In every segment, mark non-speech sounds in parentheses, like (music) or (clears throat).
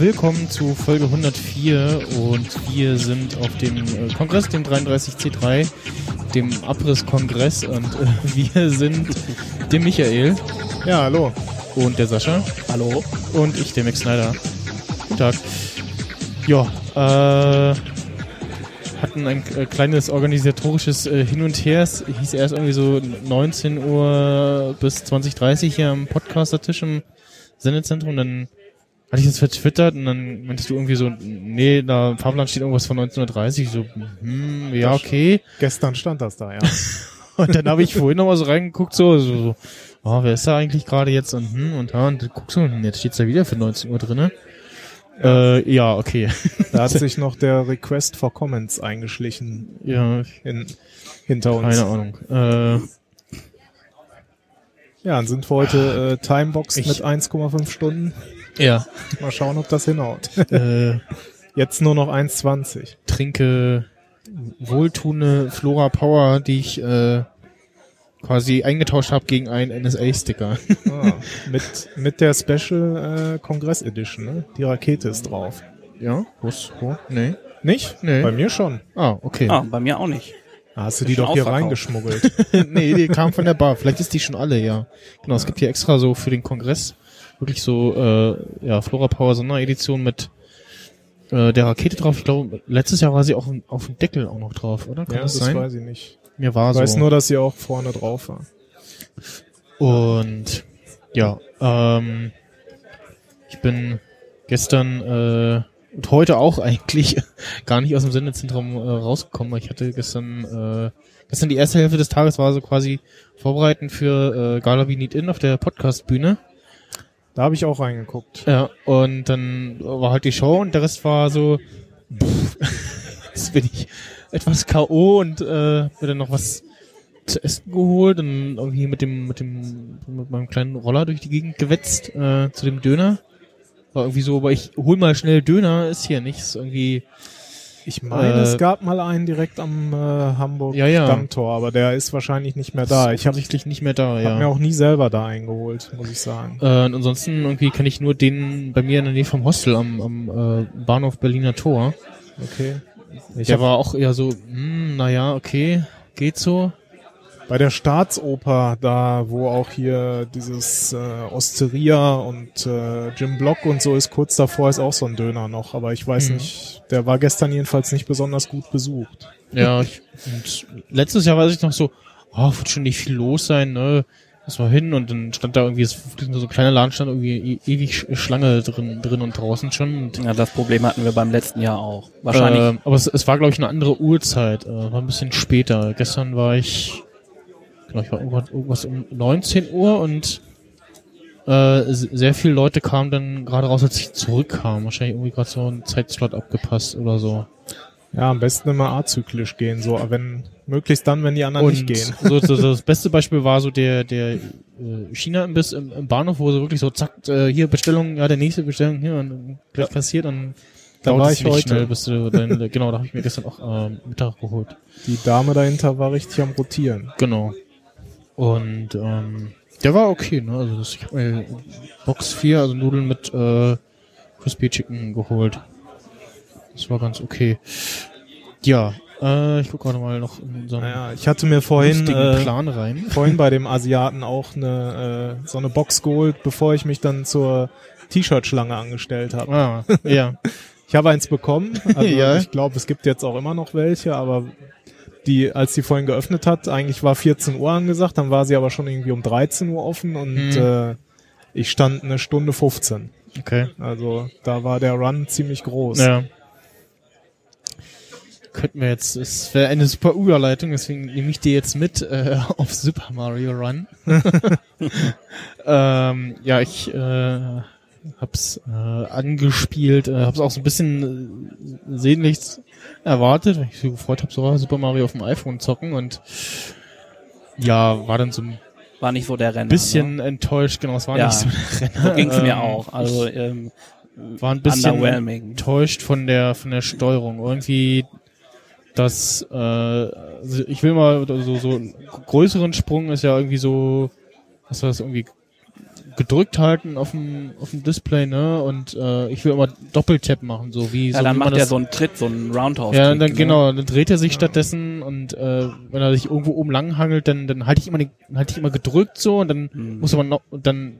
Willkommen zu Folge 104 und wir sind auf dem äh, Kongress, dem 33C3, dem Abriss-Kongress und äh, (laughs) wir sind der Michael. Ja, hallo. Und der Sascha. Hallo. Und ich, der Max Snyder. Guten Tag. Ja, äh, hatten ein äh, kleines organisatorisches äh, Hin und Her. Es hieß erst irgendwie so 19 Uhr bis 20.30 hier am Podcaster-Tisch im Sendezentrum. Dann hatte ich das vertwittert und dann meintest du irgendwie so, nee, da im Fahrplan steht irgendwas von 1930. So, hm, ja, okay. Gestern stand das da, ja. (laughs) und dann habe ich vorhin noch mal so reingeguckt, so, so, so oh, wer ist da eigentlich gerade jetzt und hm und da und guckst du, und jetzt steht's da wieder für 19 Uhr drinne. Ja. Äh, ja, okay. Da hat (laughs) sich noch der Request for Comments eingeschlichen. Ja. In, hinter uns. Keine Ahnung. Äh, ja, dann sind wir heute äh, Timeboxed mit 1,5 Stunden. Ja. Mal schauen, ob das hinhaut. äh, Jetzt nur noch 1,20. Trinke wohltuende Flora Power, die ich äh, quasi eingetauscht habe gegen einen NSA-Sticker. Ah, mit, mit der Special äh, Kongress Edition, ne? Die Rakete ist drauf. Ja? Was? Wo? Nee. Nicht? Nee. Bei mir schon. Ah, okay. Ah, bei mir auch nicht. Da hast du die doch hier reingeschmuggelt. (laughs) nee, die kam von der Bar. Vielleicht ist die schon alle, ja. Genau, es gibt hier extra so für den Kongress wirklich so, äh, ja, Flora Power Sonderedition mit äh, der Rakete drauf. Ich glaube, letztes Jahr war sie auch auf, auf dem Deckel auch noch drauf, oder? Kann ja, das das sein? weiß ich nicht. Mir war Ich so. weiß nur, dass sie auch vorne drauf war. Und ja, ähm, ich bin gestern äh, und heute auch eigentlich (laughs) gar nicht aus dem Sendezentrum äh, rausgekommen. weil Ich hatte gestern äh, gestern die erste Hälfte des Tages war so quasi vorbereiten für äh, Gala Wie Need In auf der Podcast-Bühne. Da habe ich auch reingeguckt. Ja, und dann war halt die Show und der Rest war so, (laughs) pff, jetzt bin ich etwas K.O. und äh, mir dann noch was zu essen geholt und irgendwie mit dem, mit dem, mit meinem kleinen Roller durch die Gegend gewetzt, äh, zu dem Döner. War irgendwie so, aber ich hol mal schnell Döner, ist hier nichts irgendwie. Ich meine, Äh, es gab mal einen direkt am äh, Hamburg Ja, ja. Stammtor, aber der ist wahrscheinlich nicht mehr da. Ich habe offensichtlich nicht mehr da, hab ja. mir auch nie selber da eingeholt, muss ich sagen. Äh, und ansonsten irgendwie kenne ich nur den bei mir in der Nähe vom Hostel am, am äh, Bahnhof Berliner Tor. Okay. Ich Der war auch eher so, hm, naja, okay, geht so. bei der Staatsoper, da wo auch hier dieses äh, Osteria und äh, Jim Block und so ist, kurz davor ist auch so ein Döner noch, aber ich weiß Mhm. nicht, der war gestern jedenfalls nicht besonders gut besucht. Ja, ich, und letztes Jahr weiß ich noch so, oh, wird schon nicht viel los sein, ne? Lass mal hin und dann stand da irgendwie, so ein kleiner Laden, stand irgendwie e ewig Sch- Schlange drin, drin und draußen schon. Ja, das Problem hatten wir beim letzten Jahr auch. Wahrscheinlich. Ähm, aber es, es war, glaube ich, eine andere Uhrzeit, äh, war ein bisschen später. Gestern war ich, genau, ich war irgendwas, um 19 Uhr und äh, sehr viele Leute kamen dann gerade raus, als ich zurückkam. Wahrscheinlich irgendwie gerade so ein Zeitslot abgepasst oder so. Ja, am besten immer azyklisch gehen, so, wenn möglichst dann, wenn die anderen nicht gehen. So, so, so (laughs) das beste Beispiel war so der der äh, China-Imbiss im, im Bahnhof, wo so wirklich so zack, äh, hier Bestellung, ja, der nächste Bestellung hier und gleich passiert und Da war ich heute. schnell, bis du dann, genau, da habe ich mir gestern auch äh, Mittag geholt. Die Dame dahinter war richtig am rotieren. Genau. Und ähm, der war okay, ne? Also das, ich habe mir Box 4, also Nudeln mit äh, Crispy Chicken geholt. Das war ganz okay. Ja, äh, ich guck gerade mal noch in unseren Naja, ich hatte mir vorhin, äh, Plan rein. (laughs) vorhin bei dem Asiaten auch eine äh, so eine Box geholt, bevor ich mich dann zur T-Shirt-Schlange angestellt habe. Ah, ja. (laughs) Ich habe eins bekommen. Also (laughs) Ja. Ich glaube, es gibt jetzt auch immer noch welche, aber die, als die vorhin geöffnet hat, eigentlich war 14 Uhr angesagt, dann war sie aber schon irgendwie um 13 Uhr offen und Hm. äh, ich stand eine Stunde 15. Okay. Also da war der Run ziemlich groß. Ja. Könnten wir jetzt, es wäre eine super Überleitung, deswegen nehme ich dir jetzt mit äh, (laughs) auf Super Mario Run. (laughs) ähm, ja, ich äh, hab's äh, angespielt, äh, hab's auch so ein bisschen äh, sehnlichst erwartet, weil ich so gefreut habe, so Super Mario auf dem iPhone zocken und ja, war dann so ein War nicht so der Renner. bisschen enttäuscht, genau, es war Ja. nicht so der Ne? Renner. So ging's mir Ähm, auch. Also ähm, war ein bisschen enttäuscht von der von der Steuerung. Irgendwie dass äh, also ich will mal so so einen größeren Sprung ist ja irgendwie so was war das irgendwie gedrückt halten auf dem auf dem Display ne und äh, ich will immer Doppeltap machen so wie Ja, so dann wie man macht er so einen Tritt, so einen Roundhouse. ja, dann, ne? genau, dann dreht er sich stattdessen und äh, wenn er sich irgendwo oben lang hangelt, dann dann halte ich immer den, halte ich immer gedrückt so und dann Mhm. muss man noch dann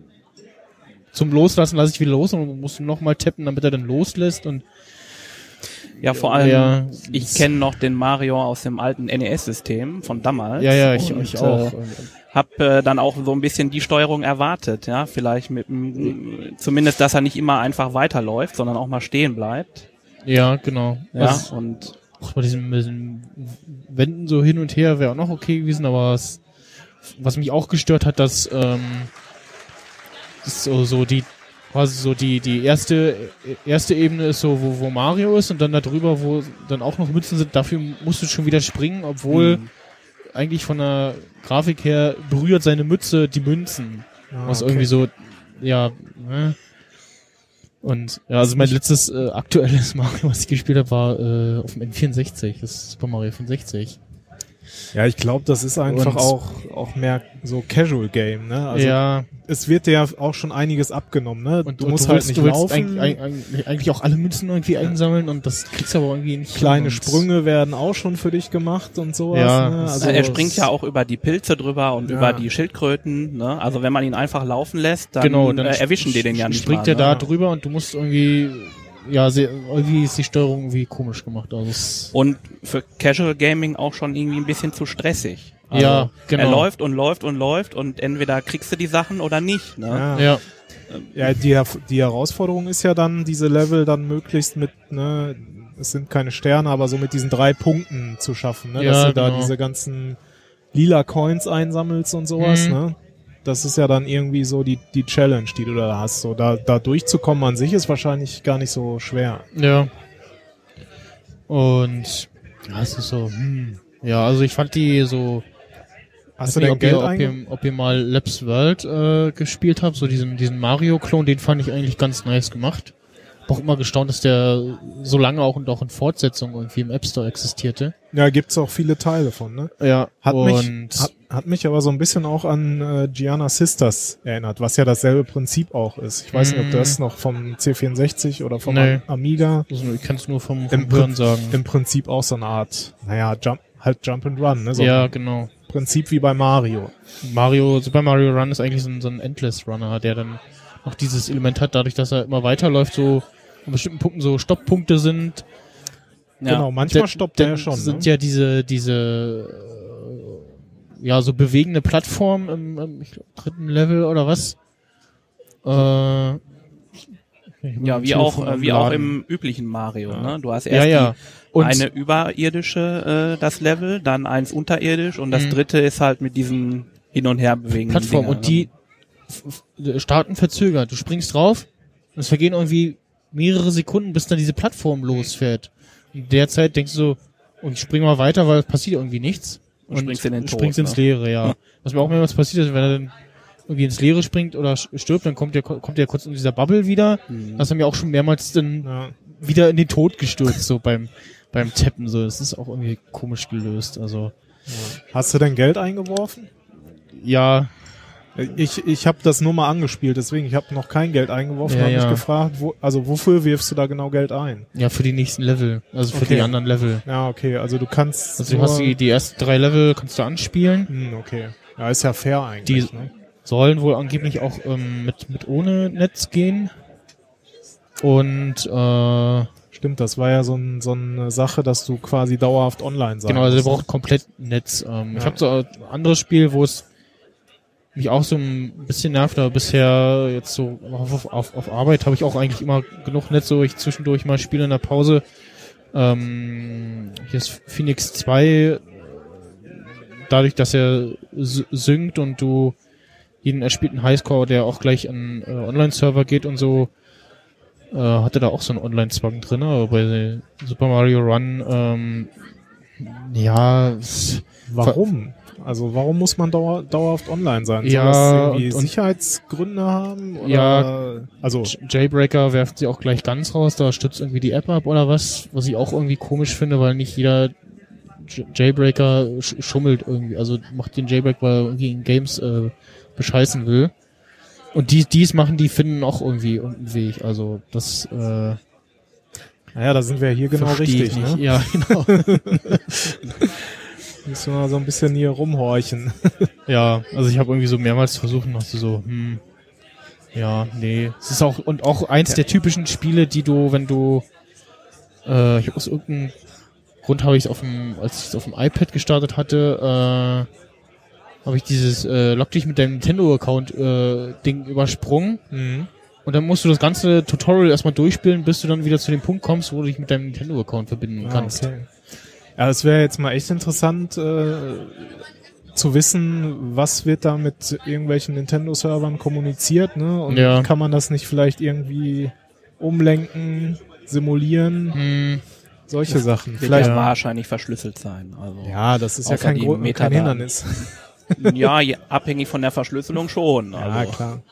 zum Loslassen lasse ich wieder los und muss noch mal tappen, damit er dann loslässt und Ja, vor allem, Ja, ich kenne noch den Mario aus dem alten NES-System von damals. ja ja ich, und, ich auch Äh, hab äh, dann auch so ein bisschen die Steuerung erwartet, ja, vielleicht mit m- zumindest, dass er nicht immer einfach weiterläuft, sondern auch mal stehen bleibt. ja genau Ja, Was- und auch bei diesen, diesen Wänden so hin und her wäre auch noch okay gewesen, aber was, was mich auch gestört hat, dass ähm, so so die quasi so die die erste erste Ebene ist so wo, wo Mario ist und dann da drüber wo dann auch noch Mützen sind dafür musst du schon wieder springen obwohl Mhm. eigentlich von der Grafik her berührt seine Mütze die Münzen Ah, was okay. irgendwie so ja ne? und ja also mein letztes äh, aktuelles (laughs) Mario was ich gespielt habe war äh, auf dem N64 das ist Super Mario 65 Ja, ich glaube, das ist einfach Und- auch, auch mehr so Casual Game, ne? Also ja es wird dir ja auch schon einiges abgenommen, ne? und du und musst du halt willst, nicht du willst laufen. eigentlich, eigentlich, eigentlich auch alle Münzen irgendwie einsammeln und das kriegst du aber irgendwie nicht Kleine und- Sprünge werden auch schon für dich gemacht und sowas. Ja, ne? also er springt ja auch über die Pilze drüber und Ja. über die Schildkröten. Ne? Also wenn man ihn einfach laufen lässt, dann, genau dann äh, erwischen die den ja nicht springt mal, er da ne? drüber und du musst irgendwie ja sehr, irgendwie ist die Steuerung irgendwie komisch gemacht also Und für Casual Gaming auch schon irgendwie ein bisschen zu stressig. Ja, genau. Er läuft und läuft und läuft und entweder kriegst du die Sachen oder nicht. Ne? ja. ja Ja, die, die Herausforderung ist ja dann, diese Level dann möglichst mit, ne, es sind keine Sterne, aber so mit diesen drei Punkten zu schaffen, ne, dass Ja, du da genau. diese ganzen lila Coins einsammelst und sowas, Mhm. ne. Das ist ja dann irgendwie so die, die Challenge, die du da hast. So, da, da durchzukommen an sich ist wahrscheinlich gar nicht so schwer. Ja. Und ja, es ist so, hm. Ja, also ich fand die so. Hast du denn ob ihr, Geld ob, ihr, ob ihr mal Labs World äh, gespielt habt, so diesen, diesen Mario-Klon, den fand ich eigentlich ganz nice gemacht. Hab auch immer gestaunt, dass der so lange auch und auch in Fortsetzung irgendwie im App Store existierte. Ja, gibt's auch viele Teile von, ne? Ja, Hat und mich, hat, hat mich aber so ein bisschen auch an äh, Gianna Sisters erinnert, was ja dasselbe Prinzip auch ist. Ich weiß nicht, ob Mm. das noch vom C64 oder vom Nee. Amiga also ich kann es nur vom, Im vom Hören sagen. im Prinzip auch so eine Art, naja, Jump, halt Jump and Run, ne? So ja, genau. Prinzip wie bei Mario. Mario, Super Mario Run ist eigentlich so ein, so ein Endless Runner, der dann noch dieses Element hat, dadurch, dass er immer weiterläuft, so an bestimmten Punkten so Stopppunkte sind. Ja. Genau, manchmal stoppt der dann schon. sind ne? ja diese, diese, ja, so bewegende Plattformen im, im ich glaub, dritten Level oder was? Äh, Ja, wie auch, äh, wie auch im üblichen Mario. Ja. Ne? Du hast ja, erst ja. die, Und eine überirdische, äh, das Level, dann eins unterirdisch und das Mhm. dritte ist halt mit diesen hin und her bewegenden Plattform Dingern, und die starten verzögert. Du springst drauf und es vergehen irgendwie mehrere Sekunden, bis dann diese Plattform losfährt. Und in der Zeit denkst du so, und ich spring mal weiter, weil es passiert irgendwie nichts. Und springst in den Tod, springst ins ne? Leere, ja. Was mir auch mehrmals passiert ist, wenn er dann irgendwie ins Leere springt oder stirbt, dann kommt er kommt er kurz in dieser Bubble wieder. Mhm. Das haben wir auch schon mehrmals dann Ja. wieder in den Tod gestürzt, so beim beim Tappen so. Das ist auch irgendwie komisch gelöst. Also Hast du denn Geld eingeworfen? ja, Ich, ich habe das nur mal angespielt, deswegen ich habe noch kein Geld eingeworfen, Ja, habe mich ja. gefragt, wo, also wofür wirfst du da genau Geld ein? ja für die nächsten Level, also für Okay. die anderen Level. Ja, okay, also du kannst Also du hast die, die ersten drei Level kannst du anspielen. Hm, okay. Ja, ist ja fair eigentlich. Die- ne? Sollen wohl angeblich auch ähm, mit, mit ohne Netz gehen. Und äh, Stimmt, das war ja so, ein, so eine Sache, dass du quasi dauerhaft online sein genau, also musst, ne? braucht komplett Netz. Ähm, Ich Ja. habe so ein anderes Spiel, wo es mich auch so ein bisschen nervt, aber bisher jetzt so auf, auf, auf Arbeit habe ich auch eigentlich immer genug Netz, so ich zwischendurch mal spiele in der Pause. Ähm, hier ist Phoenix 2, dadurch, dass er synkt und du jeden erspielten Highscore, der auch gleich an äh, Online-Server geht und so, äh, hatte da auch so einen Online-Zwang drin, aber bei Super Mario Run, ähm, ja, Warum? Also warum muss man dauer, dauerhaft online sein? Soll Ja, und- und- Sicherheitsgründe haben? Oder, Ja. Also Jailbreaker werfen sie auch gleich ganz raus, da stützt irgendwie die App ab oder was, was ich auch irgendwie komisch finde, weil nicht jeder Jailbreaker sch schummelt irgendwie, also macht den Jailbreak, weil er irgendwie in Games äh, bescheißen will. Und die, dies machen, die finden auch irgendwie einen Weg. Also das äh, Naja, da sind wir hier genau richtig, ne? Ja, (laughs) genau. (laughs) Müssen wir mal so ein bisschen hier rumhorchen. (laughs) ja, also ich habe irgendwie so mehrmals versucht, noch so, hm, ja, nee. Es ist auch, und auch eins der typischen Spiele, die du, wenn du, äh, ich aus irgendeinem Grund habe ich es auf dem, als ich es auf dem iPad gestartet hatte, äh, habe ich dieses äh, Log dich mit deinem Nintendo-Account äh, Ding übersprungen Mhm. und dann musst du das ganze Tutorial erstmal durchspielen, bis du dann wieder zu dem Punkt kommst, wo du dich mit deinem Nintendo-Account verbinden Ah, kannst. okay. Ja, es wäre jetzt mal echt interessant äh, zu wissen, was wird da mit irgendwelchen Nintendo-Servern kommuniziert, ne? Und Ja. kann man das nicht vielleicht irgendwie umlenken, simulieren, Hm, solche Sachen. Wird Vielleicht. ja Ja, wahrscheinlich verschlüsselt sein. Also das ist ja kein, Grund, kein. Hindernis. (laughs) ja, je- abhängig von der Verschlüsselung schon. Ja, Also, klar.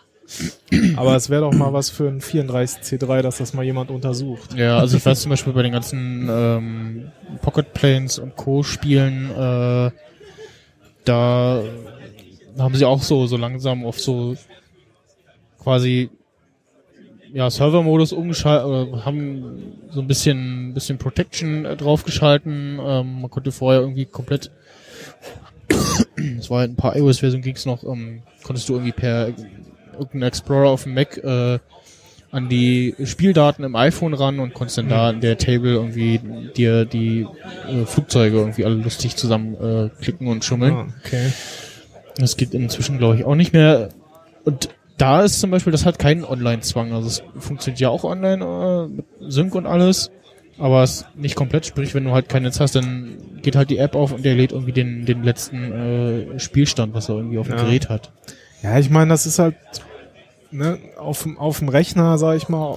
Aber es wäre doch mal was für ein 34C3, dass das mal jemand untersucht. Ja, also ich weiß zum Beispiel bei den ganzen ähm, Pocket Planes und Co. Spielen, äh, da haben sie auch so so langsam auf so quasi ja Server-Modus umgeschaltet haben so ein bisschen bisschen Protection äh, draufgeschalten. Ähm, man konnte vorher irgendwie komplett es war halt ein paar iOS-Versionen ging's noch, ähm, konntest du irgendwie per irgendeinen Explorer auf dem Mac äh, an die Spieldaten im iPhone ran und konntest dann da in der Table irgendwie dir die äh, Flugzeuge irgendwie alle lustig zusammen äh, klicken und schummeln. Ah, okay. Das geht inzwischen, glaube ich, auch nicht mehr. Und da ist zum Beispiel, das hat keinen Online-Zwang. Also es funktioniert ja auch online äh, mit Sync und alles. Aber es ist nicht komplett, sprich, wenn du halt kein Netz hast, dann geht halt die App auf und der lädt irgendwie den, den letzten äh, Spielstand, was er irgendwie auf dem Ja. Gerät hat. Ja, ich meine, das ist halt ne, auf, dem- auf dem Rechner, sag ich mal,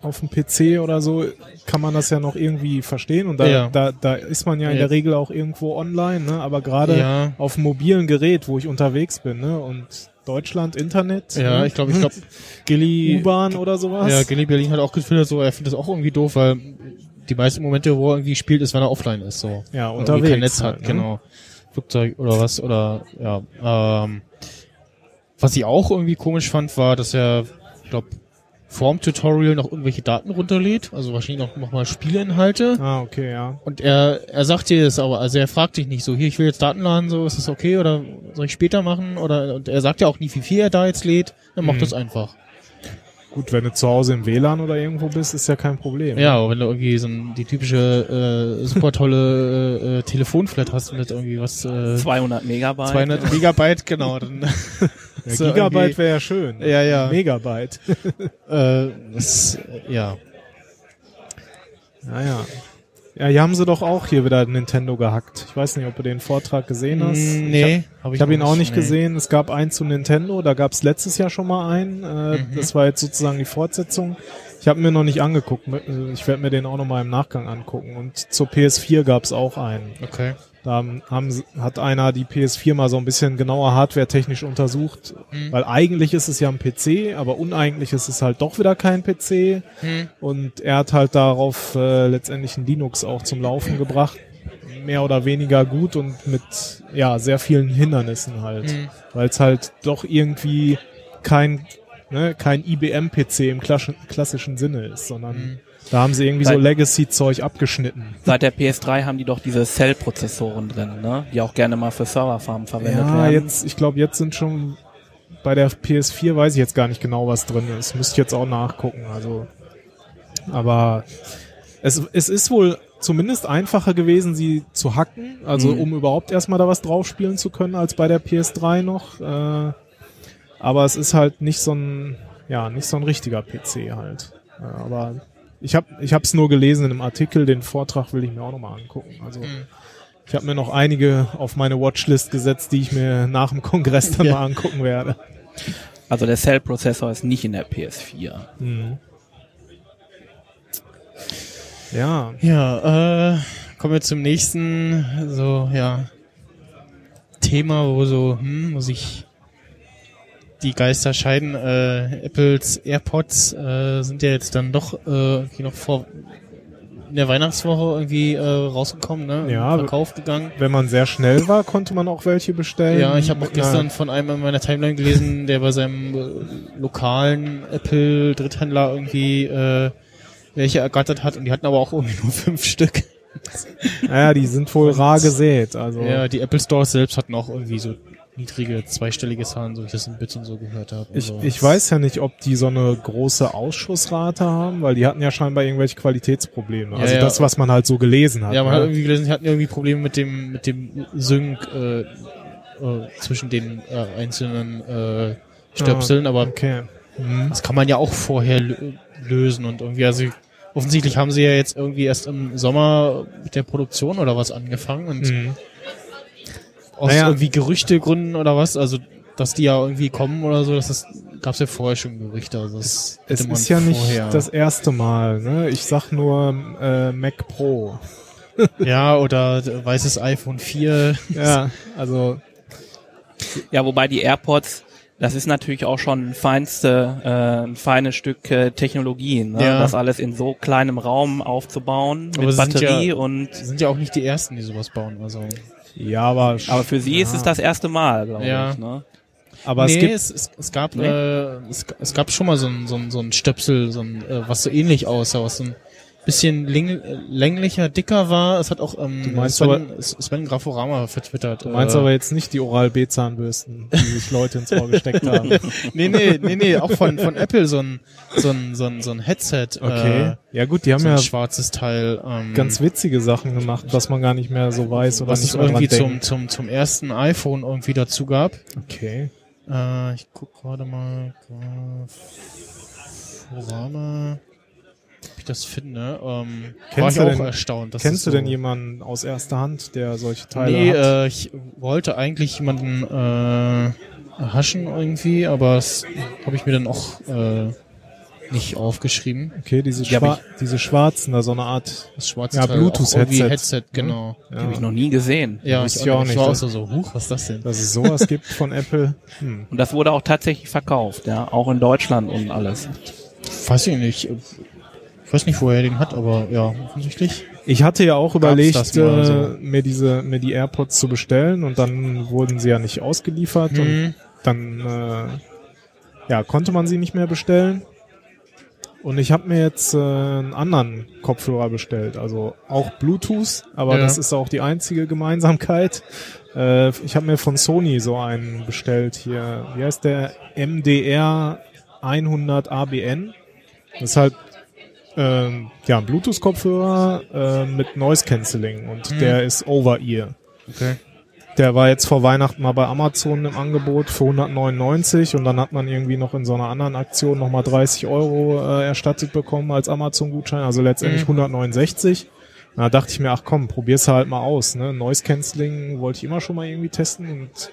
auf dem PC oder so, kann man das ja noch irgendwie verstehen und da, Ja. da, da ist man ja in Ja. der Regel auch irgendwo online, ne? aber gerade Ja. auf dem mobilen Gerät, wo ich unterwegs bin ne? und Deutschland, Internet, Ja, ne? ich glaube, ich glaube, (laughs) Gilly, U-Bahn oder sowas. Ja, Gilly Berlin hat auch gefühlt so, er findet das auch irgendwie doof, weil die meisten Momente, wo er irgendwie spielt, ist, wenn er offline ist, so. Ja, unterwegs kein Netz halt, hat, ne? genau. Flugzeug oder was, oder, ja, ähm, was ich auch irgendwie komisch fand, war, dass er, ich glaube, vorm Tutorial noch irgendwelche Daten runterlädt, also wahrscheinlich noch, noch mal Spieleinhalte. Ah, okay, ja. Und er, er sagt dir das aber, also er fragt dich nicht so, hier, ich will jetzt Daten laden, so, ist das okay oder soll ich später machen? Oder, und er sagt ja auch nicht, wie viel er da jetzt lädt, er macht Mhm. das einfach. Gut, wenn du zu Hause im WLAN oder irgendwo bist, ist ja kein Problem. Ja, aber wenn du irgendwie so ein, die typische äh, super tolle äh, äh, Telefonflat hast mit irgendwie was äh, 200 Megabyte. 200 Megabyte, genau, dann (laughs) Ja, so Gigabyte wäre ja schön. Ja, ja. Megabyte. (laughs) äh, das, äh, ja. Naja. Ja, hier haben sie doch auch hier wieder Nintendo gehackt. Ich weiß nicht, ob du den Vortrag gesehen hast. Mm, Ich nee, hab hab, ich habe ihn auch nicht nee. gesehen. Es gab einen zu Nintendo, da gab es letztes Jahr schon mal einen. Äh, Mhm. Das war jetzt sozusagen die Fortsetzung. Ich habe mir noch nicht angeguckt. Ich werde mir den auch noch mal im Nachgang angucken. Und zur PS4 gab es auch einen. Okay. Da haben, hat einer die PS4 mal so ein bisschen genauer hardwaretechnisch untersucht. Mhm. Weil eigentlich ist es ja ein PC, aber uneigentlich ist es halt doch wieder kein PC. Hm. Und er hat halt darauf äh, letztendlich ein Linux auch zum Laufen gebracht. Mehr oder weniger gut und mit ja sehr vielen Hindernissen halt. Hm. Weil es halt doch irgendwie kein, ne, kein IBM-PC im klassischen, Sinne ist, sondern Hm. Da haben sie irgendwie so Nein. Legacy-Zeug abgeschnitten. Seit der PS3 haben die doch diese Cell-Prozessoren drin, ne? die auch gerne mal für Serverfarmen verwendet Ja, werden. jetzt, ich glaube, jetzt sind schon bei der PS4 weiß ich jetzt gar nicht genau, was drin ist. Müsste ich jetzt auch nachgucken. Also, aber es, es ist wohl zumindest einfacher gewesen, sie zu hacken, also Mhm. um überhaupt erstmal da was drauf spielen zu können, als bei der PS3 noch. Äh, aber es ist halt nicht so ein, ja, nicht so ein richtiger PC halt. Äh, aber ich habe ich habe es nur gelesen in einem Artikel, den Vortrag will ich mir auch nochmal angucken. Also Hm. ich habe mir noch einige auf meine Watchlist gesetzt, die ich mir nach dem Kongress dann (laughs) Ja. mal angucken werde. Also der Cell-Prozessor ist nicht in der PS4. Mhm. Ja, Ja, äh, kommen wir zum nächsten, so, ja, Thema, wo so, hm, wo sich die Geister scheiden. Äh, Apples AirPods äh, sind ja jetzt dann doch äh, irgendwie noch vor in der Weihnachtswoche irgendwie äh, rausgekommen, ne? Ja, Verkauf gegangen. Wenn man sehr schnell war, konnte man auch welche bestellen. Ja, ich habe auch gestern von einem in meiner Timeline gelesen, der bei seinem äh, lokalen Apple Dritthändler irgendwie äh, welche ergattert hat und die hatten aber auch irgendwie nur (laughs) fünf Stück. Ja, die sind wohl rar gesät. Also Ja, die Apple Stores selbst hatten auch irgendwie so niedrige zweistellige Zahlen, so wie ich das in Bits und so gehört habe. ich, Also, ich weiß ja nicht, ob die so eine große Ausschussrate haben, weil die hatten ja scheinbar irgendwelche Qualitätsprobleme. Ja, Also ja. das, was man halt so gelesen hat. Ja, man ne? hat irgendwie gelesen, sie hatten irgendwie Probleme mit dem mit dem Sync äh, äh, zwischen den äh, einzelnen äh, Stöpseln, aber okay. Mhm. das kann man ja auch vorher lö- lösen und irgendwie also offensichtlich haben sie ja jetzt irgendwie erst im Sommer mit der Produktion oder was angefangen und Mhm. Aus Naja. irgendwie Gerüchtegründen oder was, also dass die ja irgendwie kommen oder so, das ist, gab's ja vorher schon Gerüchte. Also das Es ist ja nicht vorher. das erste Mal. Ne? Ich sag nur äh, Mac Pro. (laughs) ja, oder weißes iPhone 4. (laughs) Ja, also Ja, wobei die AirPods, das ist natürlich auch schon ein feinste, äh, ein feines Stück äh, Technologie, ne? Ja. das alles in so kleinem Raum aufzubauen Aber mit sind Batterie ja- und sind ja auch nicht die ersten, die sowas bauen. Also ja, aber aber für sie ist es das erste Mal, glaube Ja. ich. Ne? aber nee, es gibt es, es, es gab Nee. äh, es, es gab schon mal so ein, so ein, so ein Stöpsel, so ein, äh, was so ähnlich aussah, was so ein bisschen läng, äh, länglicher, dicker war. Es hat auch ähm, Du meinst Sven, Sven Graforama vertwittert. Du meinst äh, aber jetzt nicht die Oral-B-Zahnbürsten, die sich Leute ins Ohr gesteckt haben. (laughs) nee, nee, nee, nee, auch von, von Apple so ein, so ein, so ein, so ein Headset. Okay. Äh, ja gut, die haben so ein ja schwarzes Teil. Ähm, ganz witzige Sachen gemacht, was man gar nicht mehr so weiß oder was es irgendwie zum, zum, zum ersten iPhone irgendwie dazu gab. Okay. Äh, ich guck gerade mal. Graforama. Ich das finde. Ähm, war Kennst ich du auch denn- erstaunt. Kennst das du so denn jemanden aus erster Hand, der solche Teile Nee, hat? äh, ich wollte eigentlich jemanden äh, haschen irgendwie, aber das habe ich mir dann auch äh, nicht aufgeschrieben. Okay, diese, Die Schwa diese schwarzen, da so eine Art. Das schwarze Ja, Bluetooth-Headset. Headset, genau. Ja, Habe ich noch nie gesehen. Ja, Wusste ich auch nicht, Ich war auch das- so, so, huch, was ist das denn? dass es sowas gibt von Apple. Hm. Und das wurde auch tatsächlich verkauft, ja, auch in Deutschland und alles. Weiß ich nicht. Ich weiß nicht, wo er den hat, aber ja, offensichtlich. Ich hatte ja auch überlegt, äh, so? mir diese, mir die AirPods zu bestellen und dann wurden sie ja nicht ausgeliefert und Mhm. dann äh, ja, konnte man sie nicht mehr bestellen. Und ich habe mir jetzt äh, einen anderen Kopfhörer bestellt, also auch Bluetooth, aber Ja. das ist auch die einzige Gemeinsamkeit. Äh, ich habe mir von Sony so einen bestellt hier. Wie heißt der? MDR 100 ABN. Das ist halt ähm, ja ein Bluetooth-Kopfhörer äh, mit Noise Cancelling und Mhm. der ist Over-Ear. Okay. Der war jetzt vor Weihnachten mal bei Amazon im Angebot für 199 und dann hat man irgendwie noch in so einer anderen Aktion nochmal 30 Euro äh, erstattet bekommen als Amazon-Gutschein, also letztendlich Mhm. 169. Da dachte ich mir, ach komm, probier's halt mal aus. Ne? Noise Cancelling wollte ich immer schon mal irgendwie testen und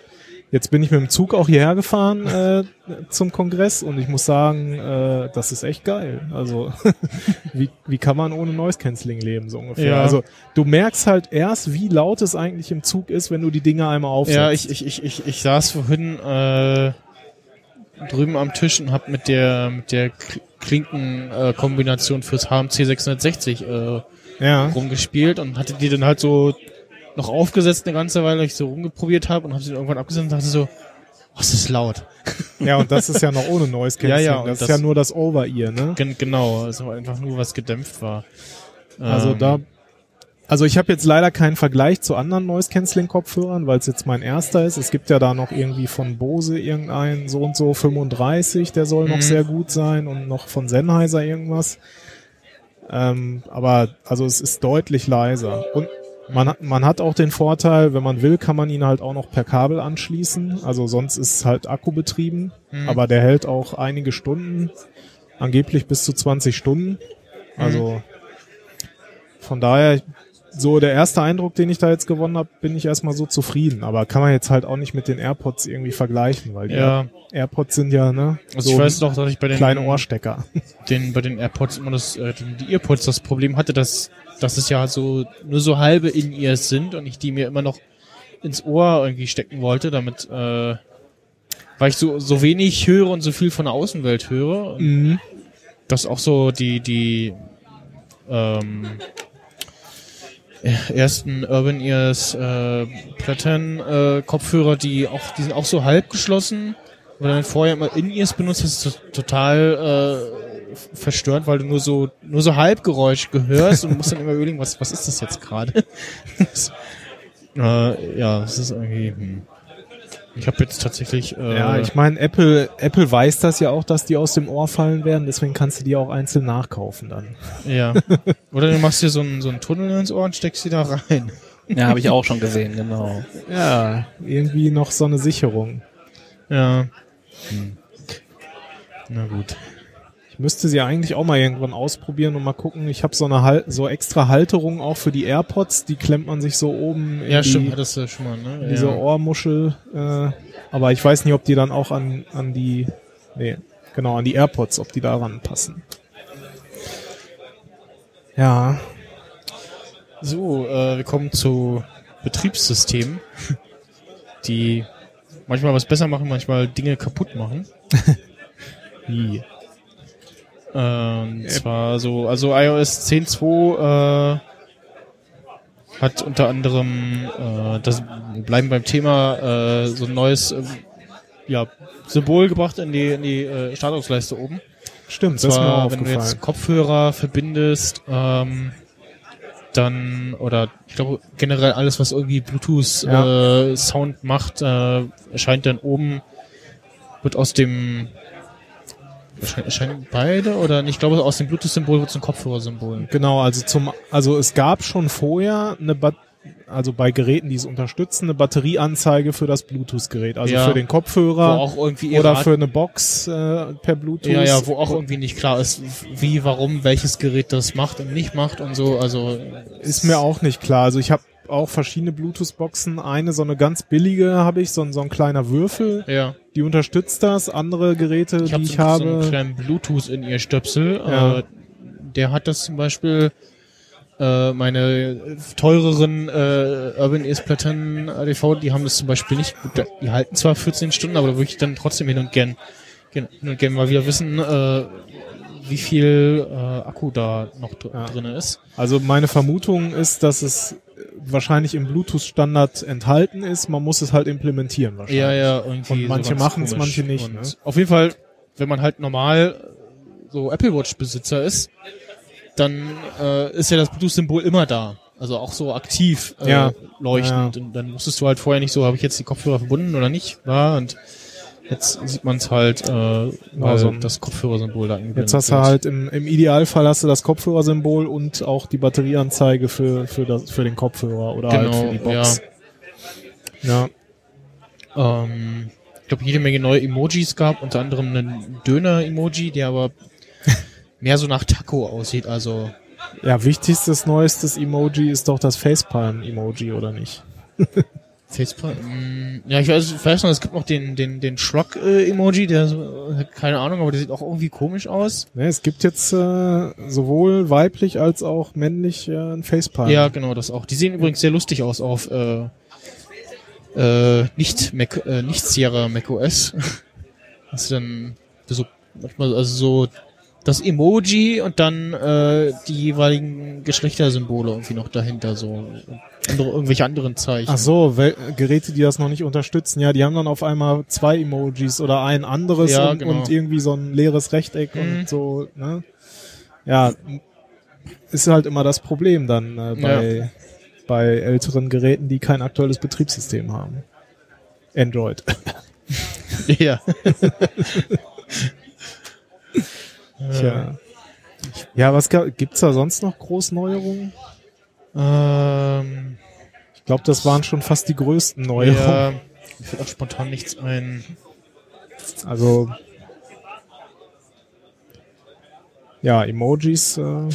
jetzt bin ich mit dem Zug auch hierher gefahren äh, zum Kongress und ich muss sagen, äh, das ist echt geil. Also (laughs) wie, wie kann man ohne Noise Cancelling leben, so ungefähr. Ja. Also du merkst halt erst, wie laut es eigentlich im Zug ist, wenn du die Dinge einmal aufsetzt. Ja, ich, ich, ich, ich, ich saß vorhin äh, drüben am Tisch und hab mit der mit der Klinkenkombination äh, Kombination fürs HMC 660 äh, ja. rumgespielt und hatte die dann halt so noch aufgesetzt eine ganze Weile, weil ich so rumgeprobiert habe und habe sie irgendwann abgesetzt und dachte so, oh, es ist laut. (laughs) ja, und das ist ja noch ohne Noise Cancelling. Ja, ja, und das, ist das- ja nur das Over-Ear, ne? Gen genau, war einfach nur was gedämpft war. Also Ähm, da, also ich habe jetzt leider keinen Vergleich zu anderen Noise Cancelling Kopfhörern, weil es jetzt mein erster ist. Es gibt ja da noch irgendwie von Bose irgendeinen so und so 35, der soll noch Mhm. sehr gut sein und noch von Sennheiser irgendwas. Ähm, aber also es ist deutlich leiser und man hat, man hat auch den Vorteil, wenn man will, kann man ihn halt auch noch per Kabel anschließen. Also sonst ist es halt akkubetrieben, Mhm. aber der hält auch einige Stunden, angeblich bis zu 20 Stunden. Also von daher, so der erste Eindruck, den ich da jetzt gewonnen habe, bin ich erstmal so zufrieden. Aber kann man jetzt halt auch nicht mit den AirPods irgendwie vergleichen, weil die ja, AirPods sind ja ne also so ich weiß doch, dass ich bei den kleine Ohrstecker. (laughs) den bei den AirPods immer das äh, die, die Earpods das Problem hatte, dass dass es ja so nur so halbe in ears sind und ich die mir immer noch ins Ohr irgendwie stecken wollte, damit äh, weil ich so so wenig höre und so viel von der Außenwelt höre, Mhm. dass auch so die die ähm, ersten Urban Ears äh, Platten äh, Kopfhörer, die auch, die sind auch so halb geschlossen. Weil dann vorher immer In-Ears benutzt, das ist to- total äh, verstört, weil du nur so nur so Halbgeräusch gehörst und musst dann immer überlegen, was was ist das jetzt gerade? (laughs) Äh, ja, es ist irgendwie. Hm. Ich habe jetzt tatsächlich. Äh, Ja, ich meine, Apple, Apple weiß das ja auch, dass die aus dem Ohr fallen werden, deswegen kannst du die auch einzeln nachkaufen dann. ja. Oder du machst dir so einen so einen Tunnel ins Ohr und steckst sie da rein. Ja, habe ich auch schon gesehen, genau. Ja, irgendwie noch so eine Sicherung. Ja. Hm. Na gut. Müsste sie eigentlich auch mal irgendwann ausprobieren und mal gucken. Ich habe so eine Hal so extra Halterung auch für die AirPods, die klemmt man sich so oben in Ja, die, stimmt, hattest du schon mal, ne? diese ja. Ohrmuschel. Äh, aber ich weiß nicht, ob die dann auch an, an die, nee, genau, an die AirPods, ob die daran passen. Ja, So, äh, wir kommen zu Betriebssystemen, (laughs) die manchmal was besser machen, manchmal Dinge kaputt machen. (laughs) wie? Ähm, zwar so, also iOS 10.2 äh, hat unter anderem, äh, das bleiben beim Thema, äh, so ein neues äh, ja, Symbol gebracht in die, in die äh, Startungsleiste oben. Stimmt, das ist mir zwar, auch wenn du jetzt. Kopfhörer verbindest, ähm, dann oder ich glaube generell alles, was irgendwie Bluetooth Ja. äh, Sound macht, äh, erscheint dann oben, wird aus dem erscheinen, beide oder? Ich glaube aus dem Bluetooth-Symbol wird es ein Kopfhörersymbol. Genau, also zum, also es gab schon vorher eine Bat also bei Geräten, die es unterstützen, eine Batterieanzeige für das Bluetooth-Gerät, also Ja. für den Kopfhörer auch irgendwie oder für eine Box äh, per Bluetooth. ja, ja, wo auch irgendwie nicht klar ist, wie, warum, welches Gerät das macht und nicht macht und so. Also Ist mir auch nicht klar. Also ich habe auch verschiedene Bluetooth-Boxen. Eine, so eine ganz billige habe ich, so, ein- so ein kleiner Würfel, ja. die unterstützt das. Andere Geräte, Ich, die so, ich so einen habe, kleinen Bluetooth in ihr Stöpsel. Ja. Äh, der hat das zum Beispiel äh, meine teureren äh, Urban Ears Platten ADV, die haben das zum Beispiel nicht. Die halten zwar 14 Stunden, aber da würde ich dann trotzdem hin und gern, gern, hin und gern mal wieder wissen, äh, wie viel äh, Akku da noch dr Ja. drin ist. also meine Vermutung ist, dass es wahrscheinlich im Bluetooth-Standard enthalten ist. Man muss es halt implementieren wahrscheinlich. Ja, ja, irgendwie. Und manche machen's, komisch. manche nicht, Und ne? Auf jeden Fall, wenn man halt normal so Apple Watch Besitzer ist, dann äh, ist ja das Bluetooth-Symbol immer da. Also auch so aktiv äh, Ja. leuchtend. Ja. Und dann musstest du halt vorher nicht so, habe ich jetzt die Kopfhörer verbunden oder nicht? Ja, und jetzt sieht man es halt, äh, Also, das Kopfhörersymbol da eingeblendet Jetzt hast du halt im, im Idealfall hast du das Kopfhörersymbol und auch die Batterieanzeige für, für, das, für den Kopfhörer oder halt Genau, für die Box. Ja. ähm, ich glaube, jede Menge neue Emojis gab, unter anderem einen Döner-Emoji, der aber (laughs) mehr so nach Taco aussieht, also Ja, wichtigstes neuestes Emoji ist doch das Facepalm-Emoji, oder nicht? (laughs) Facepalm. mm, Ja, ich weiß, ich weiß noch, es gibt noch den, den, den Shrug-Emoji, der so, äh, keine Ahnung, aber der sieht auch irgendwie komisch aus. Ne, es gibt jetzt äh, sowohl weiblich als auch männlich äh, ein Facepalm. Ja, genau, das auch. Die sehen übrigens sehr lustig aus auf äh, äh, nicht Mac, äh, nicht Sierra macOS. (laughs) Das ist dann so manchmal also so das Emoji und dann äh, die jeweiligen Geschlechtersymbole irgendwie noch dahinter so andere, irgendwelche anderen Zeichen. Ach so, Geräte, die das noch nicht unterstützen, ja, die haben dann auf einmal zwei Emojis oder ein anderes Ja, und, genau. und irgendwie so ein leeres Rechteck Mhm. und so, ne? Ja, ist halt immer das Problem dann äh, bei, bei älteren Geräten, die kein aktuelles Betriebssystem haben. Android. (laughs) ja. (laughs) Tja. Ja, was gibt's da sonst noch Großneuerungen? Ähm, Ich glaube, das waren schon fast die größten Neuerungen. ja, mir fällt auch spontan nichts ein. Also ja, Emojis äh,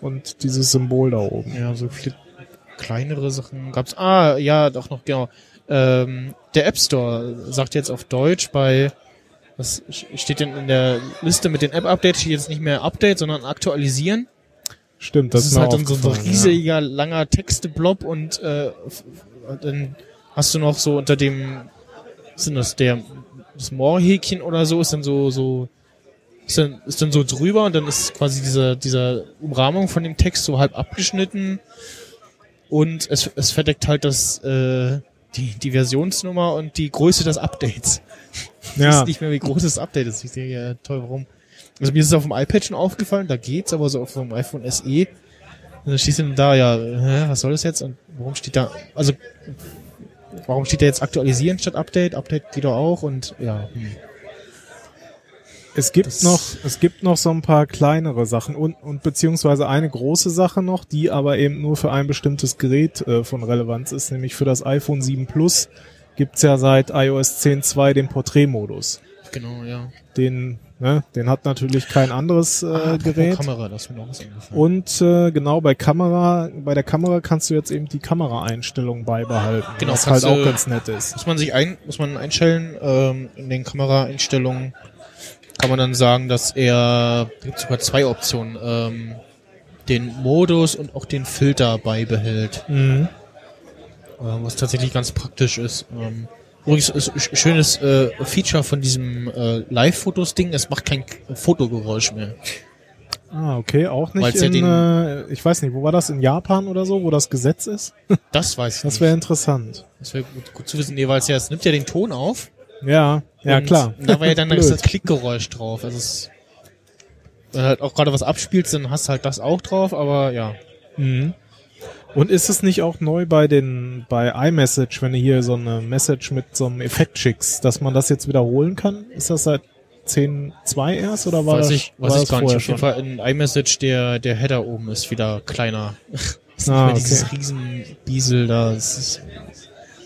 und dieses Symbol da oben. Ja, so viele kleinere Sachen gab's. Ah, ja, doch noch, genau. Ähm, der App Store sagt jetzt auf Deutsch bei, was steht denn in der Liste mit den App-Updates, steht jetzt nicht mehr Update, sondern aktualisieren. Stimmt, Das, das, ist halt dann so ein riesiger, langer Texteblob und äh, dann hast du noch so unter dem, was sind das, der, das More-Häkchen oder so, ist dann so, so, ist dann, ist dann so drüber und dann ist quasi dieser, dieser Umrahmung von dem Text so halb abgeschnitten. und es, es verdeckt halt das, äh, die, die Versionsnummer und die Größe des Updates. (laughs) Ich Ja. weiß nicht mehr, wie groß das Update ist. Ich denke, ja, toll, warum? Also mir ist es auf dem iPad schon aufgefallen, da geht's, aber so auf dem iPhone SE, dann steht dann da, ja, hä, was soll das jetzt? Und warum steht da, also, warum steht da jetzt aktualisieren statt Update? Update geht doch auch und, ja, hm. Es gibt Das- noch, es gibt noch so ein paar kleinere Sachen und, und beziehungsweise eine große Sache noch, die aber eben nur für ein bestimmtes Gerät äh, von Relevanz ist, nämlich für das iPhone 7 Plus gibt's ja seit iOS 10.2 den Porträtmodus. genau, ja. Den, ne, den hat natürlich kein anderes äh, Ah, Gerät. Kamera, das mir noch was eingefallen. Und äh, genau bei Kamera, bei der Kamera kannst du jetzt eben die Kameraeinstellung beibehalten, Genau, was halt auch du- ganz nett ist. muss man sich ein, muss man einstellen, ähm, in den Kameraeinstellungen kann man dann sagen, dass er, da gibt sogar zwei Optionen, ähm, den Modus und auch den Filter beibehält, Mhm. äh, was tatsächlich ganz praktisch ist. Ähm, übrigens schönes äh, Feature von diesem äh, Live-Fotos-Ding, es macht kein Fotogeräusch mehr. Ah, okay, auch nicht Weil's ja in, den- äh, ich weiß nicht, wo war das, in Japan oder so, wo das Gesetz ist? (laughs) Das weiß ich Das wäre interessant. Das wäre gut, gut zu wissen, nee, weil es ja, es nimmt ja den Ton auf. Ja, ja klar. Da war ja dann (laughs) das, Klickgeräusch drauf. Also es, wenn du halt auch gerade was abspielst, dann hast du halt das auch drauf, aber ja. Mhm. Und ist es nicht auch neu bei den bei iMessage, wenn du hier so eine Message mit so einem Effekt schickst, dass man das jetzt wiederholen kann? Ist das seit 10.2 erst oder war weiß das, ich, weiß ich gar nicht. Auf jeden? Fall in iMessage, der, der Header oben ist wieder kleiner. (laughs) ist Ah, nicht dieses okay. riesen Biesel da. Das ist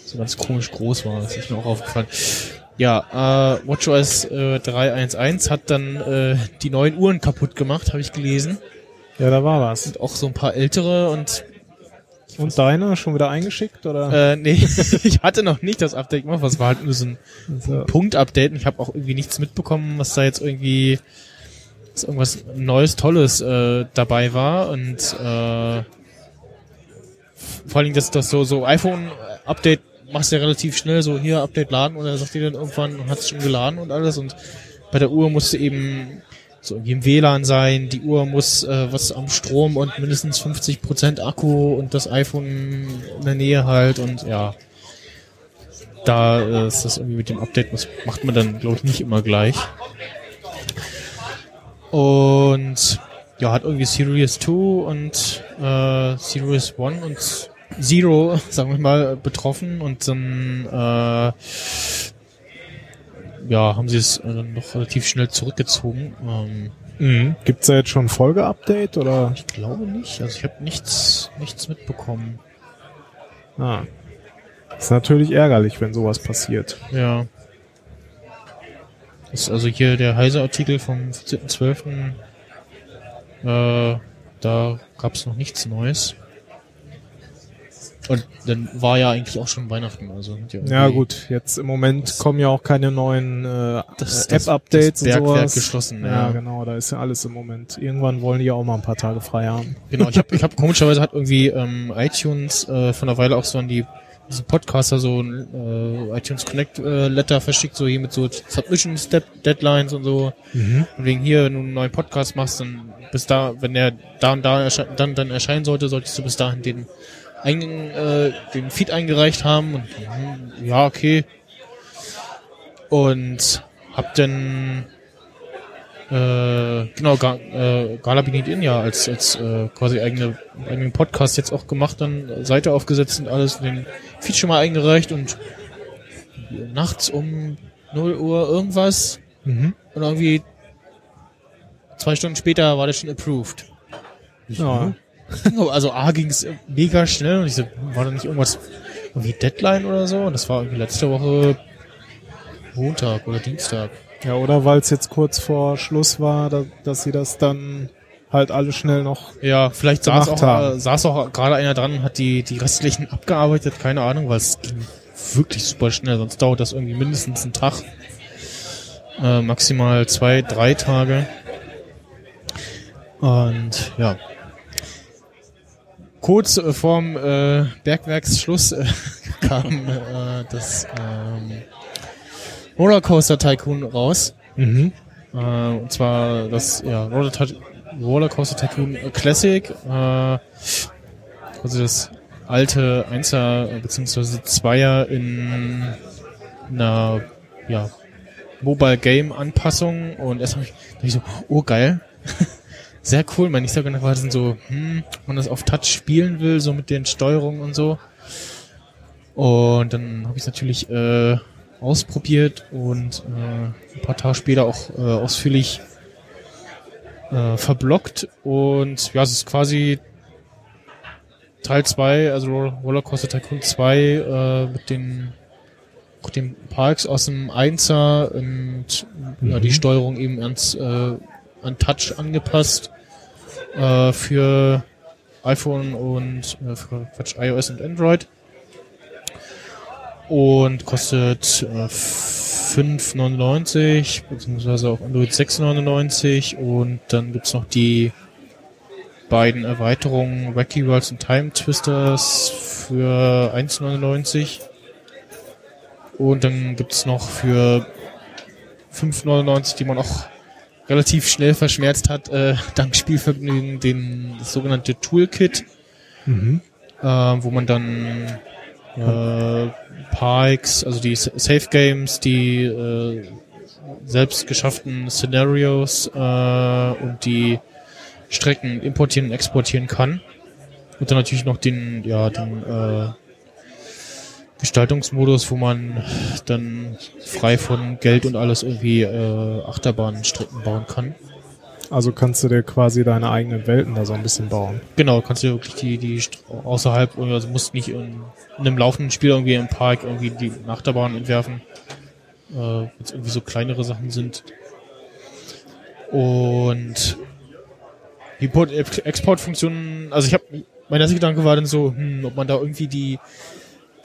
so ganz komisch groß war. Das ist mir auch aufgefallen. Ja, äh, WatchOS äh, 3.1.1 hat dann äh, die neuen Uhren kaputt gemacht, habe ich gelesen. Ja, da war was. Und auch so ein paar ältere und Und deine schon wieder eingeschickt oder? Äh, nee, (laughs) ich hatte noch nicht das Update gemacht, was war halt nur so ein Also, Punkt-Update und ich habe auch irgendwie nichts mitbekommen, was da jetzt irgendwie dass irgendwas Neues, Tolles äh, dabei war und äh, vor allen Dingen das, das so, so iPhone-Update machst du ja relativ schnell, so hier Update laden und dann sagt die dann irgendwann, hat es schon geladen und alles und bei der Uhr musst du eben so irgendwie im WLAN sein, die Uhr muss äh, was am Strom und mindestens 50% Akku und das iPhone in der Nähe halt und ja. Da äh, ist das irgendwie mit dem Update, das macht man dann, glaube ich, nicht immer gleich. Und ja, hat irgendwie Series 2 und äh, Series 1 und Zero, (laughs) sagen wir mal, betroffen und dann äh, ja, haben sie es äh, dann noch relativ schnell zurückgezogen. Ähm, mhm. Gibt's da jetzt schon ein Folge-Update oder? ich glaube nicht. Also ich habe nichts, nichts mitbekommen. Ah. Ist natürlich ärgerlich, wenn sowas passiert. Ja. Das ist also hier der Heise-Artikel vom 14.12. Äh, da gab es noch nichts Neues. Und dann war ja eigentlich auch schon Weihnachten. Also ja, gut, jetzt im Moment kommen ja auch keine neuen äh, App-Updates und Bergwerk sowas. geschlossen, Ja, ja. genau, da ist ja alles im Moment. Irgendwann wollen die ja auch mal ein paar Tage frei haben. Genau, ich habe ich hab, komischerweise hat irgendwie ähm, iTunes äh, von einer Weile auch so an die diesen Podcaster so ein äh, iTunes Connect äh, Letter verschickt, so hier mit so Submission Step Deadlines und so. Und wegen hier, wenn du einen neuen Podcast machst, dann bis da, wenn der da und da ersche dann, dann erscheinen sollte, solltest du bis dahin den ein, äh, den Feed eingereicht haben und hm, ja, okay. Und hab dann äh, genau, Ga äh, Gala Beneath In ja als, als äh, quasi eigene, eigenen Podcast jetzt auch gemacht, dann Seite aufgesetzt und alles, den Feed schon mal eingereicht und nachts um 0 Uhr irgendwas Mhm. und irgendwie zwei Stunden später war der schon approved. Ja. Also A ging's mega schnell und ich so, war da nicht irgendwas, irgendwie Deadline oder so? Und das war irgendwie letzte Woche Montag oder Dienstag. ja, oder weil es jetzt kurz vor Schluss war, da, dass sie das dann halt alle schnell noch. Ja, vielleicht saß auch, haben. saß auch gerade einer dran und hat die, die restlichen abgearbeitet, keine Ahnung, weil es ging wirklich super schnell, sonst dauert das irgendwie mindestens einen Tag. Äh, maximal zwei, drei Tage. Und ja. Kurz äh, vorm äh, Bergwerksschluss äh, (laughs) kam äh, das ähm, Rollercoaster Tycoon raus. Mhm. Äh, und zwar das ja, Roller, Ty- Roller Coaster Tycoon Classic. Äh, also das alte Einser bzw. Zweier in einer ja, Mobile Game Anpassung und erst habe ich, dachte ich so, oh geil. (laughs) Sehr cool. Mein war dann so, hm, man das auf Touch spielen will, so mit den Steuerungen und so. Und dann habe ich es natürlich äh, ausprobiert und äh, ein paar Tage später auch äh, ausführlich äh, verblockt. Und ja, es ist quasi Teil 2, also Rollercoaster Tycoon 2 äh, mit den den Parks aus dem Einser und mhm. ja, die Steuerung eben ans, äh, an Touch angepasst äh, für iPhone und äh, für Quatsch, iOS und Android. Und kostet äh, 5,99 beziehungsweise auf Android 6,99 und dann gibt's noch die beiden Erweiterungen Wacky Worlds und Time Twisters für 1,99 und dann gibt's noch für 5,99, die man auch relativ schnell verschmerzt hat, äh, dank Spielvergnügen, den das sogenannte Toolkit, mhm. äh, wo man dann äh, Pikes, also die Safe Games, die äh, selbst geschafften Szenarios äh, und die Strecken importieren und exportieren kann. Und dann natürlich noch den, ja, den äh, Gestaltungsmodus, wo man dann frei von Geld und alles irgendwie äh, Achterbahnstrecken bauen kann. Also kannst du dir quasi deine eigenen Welten da so ein bisschen bauen. Genau, kannst du wirklich die, die außerhalb, also musst nicht in, in einem laufenden Spiel irgendwie im Park irgendwie die Achterbahn entwerfen. Äh, wenn es irgendwie so kleinere Sachen sind. Und die Exportfunktionen, also ich habe, mein erster Gedanke war dann so, hm, ob man da irgendwie die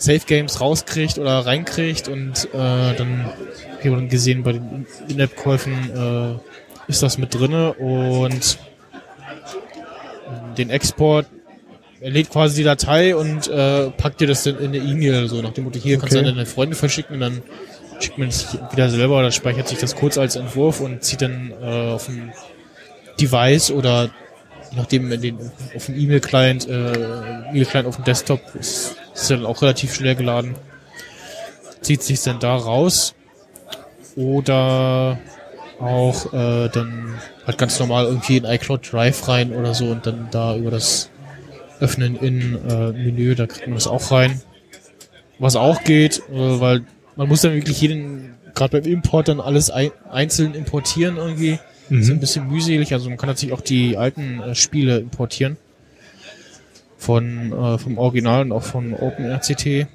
Safe Games rauskriegt oder reinkriegt und äh, dann habe ich dann gesehen bei den In-App-Käufen äh, ist das mit drinne und den Export er lädt quasi die Datei und äh, packt dir das dann in eine E-Mail, so nach dem Motto, hier okay. kannst du deine Freunde verschicken und dann schickt man es wieder selber oder speichert sich das kurz als Entwurf und zieht dann äh, auf dem Device oder nachdem in den, auf dem E-Mail-Client, äh, E-Mail-Client auf dem Desktop ist, ist dann auch relativ schnell geladen. Zieht sich dann da raus. Oder auch äh, dann halt ganz normal irgendwie in iCloud Drive rein oder so und dann da über das Öffnen in äh, Menü, da kriegt man das auch rein. Was auch geht, äh, weil man muss dann wirklich jeden, gerade beim Import dann alles ein, einzeln importieren irgendwie. Mhm. Das ist ein bisschen mühselig, also man kann natürlich auch die alten äh, Spiele importieren von äh, vom Original und auch von OpenRCT.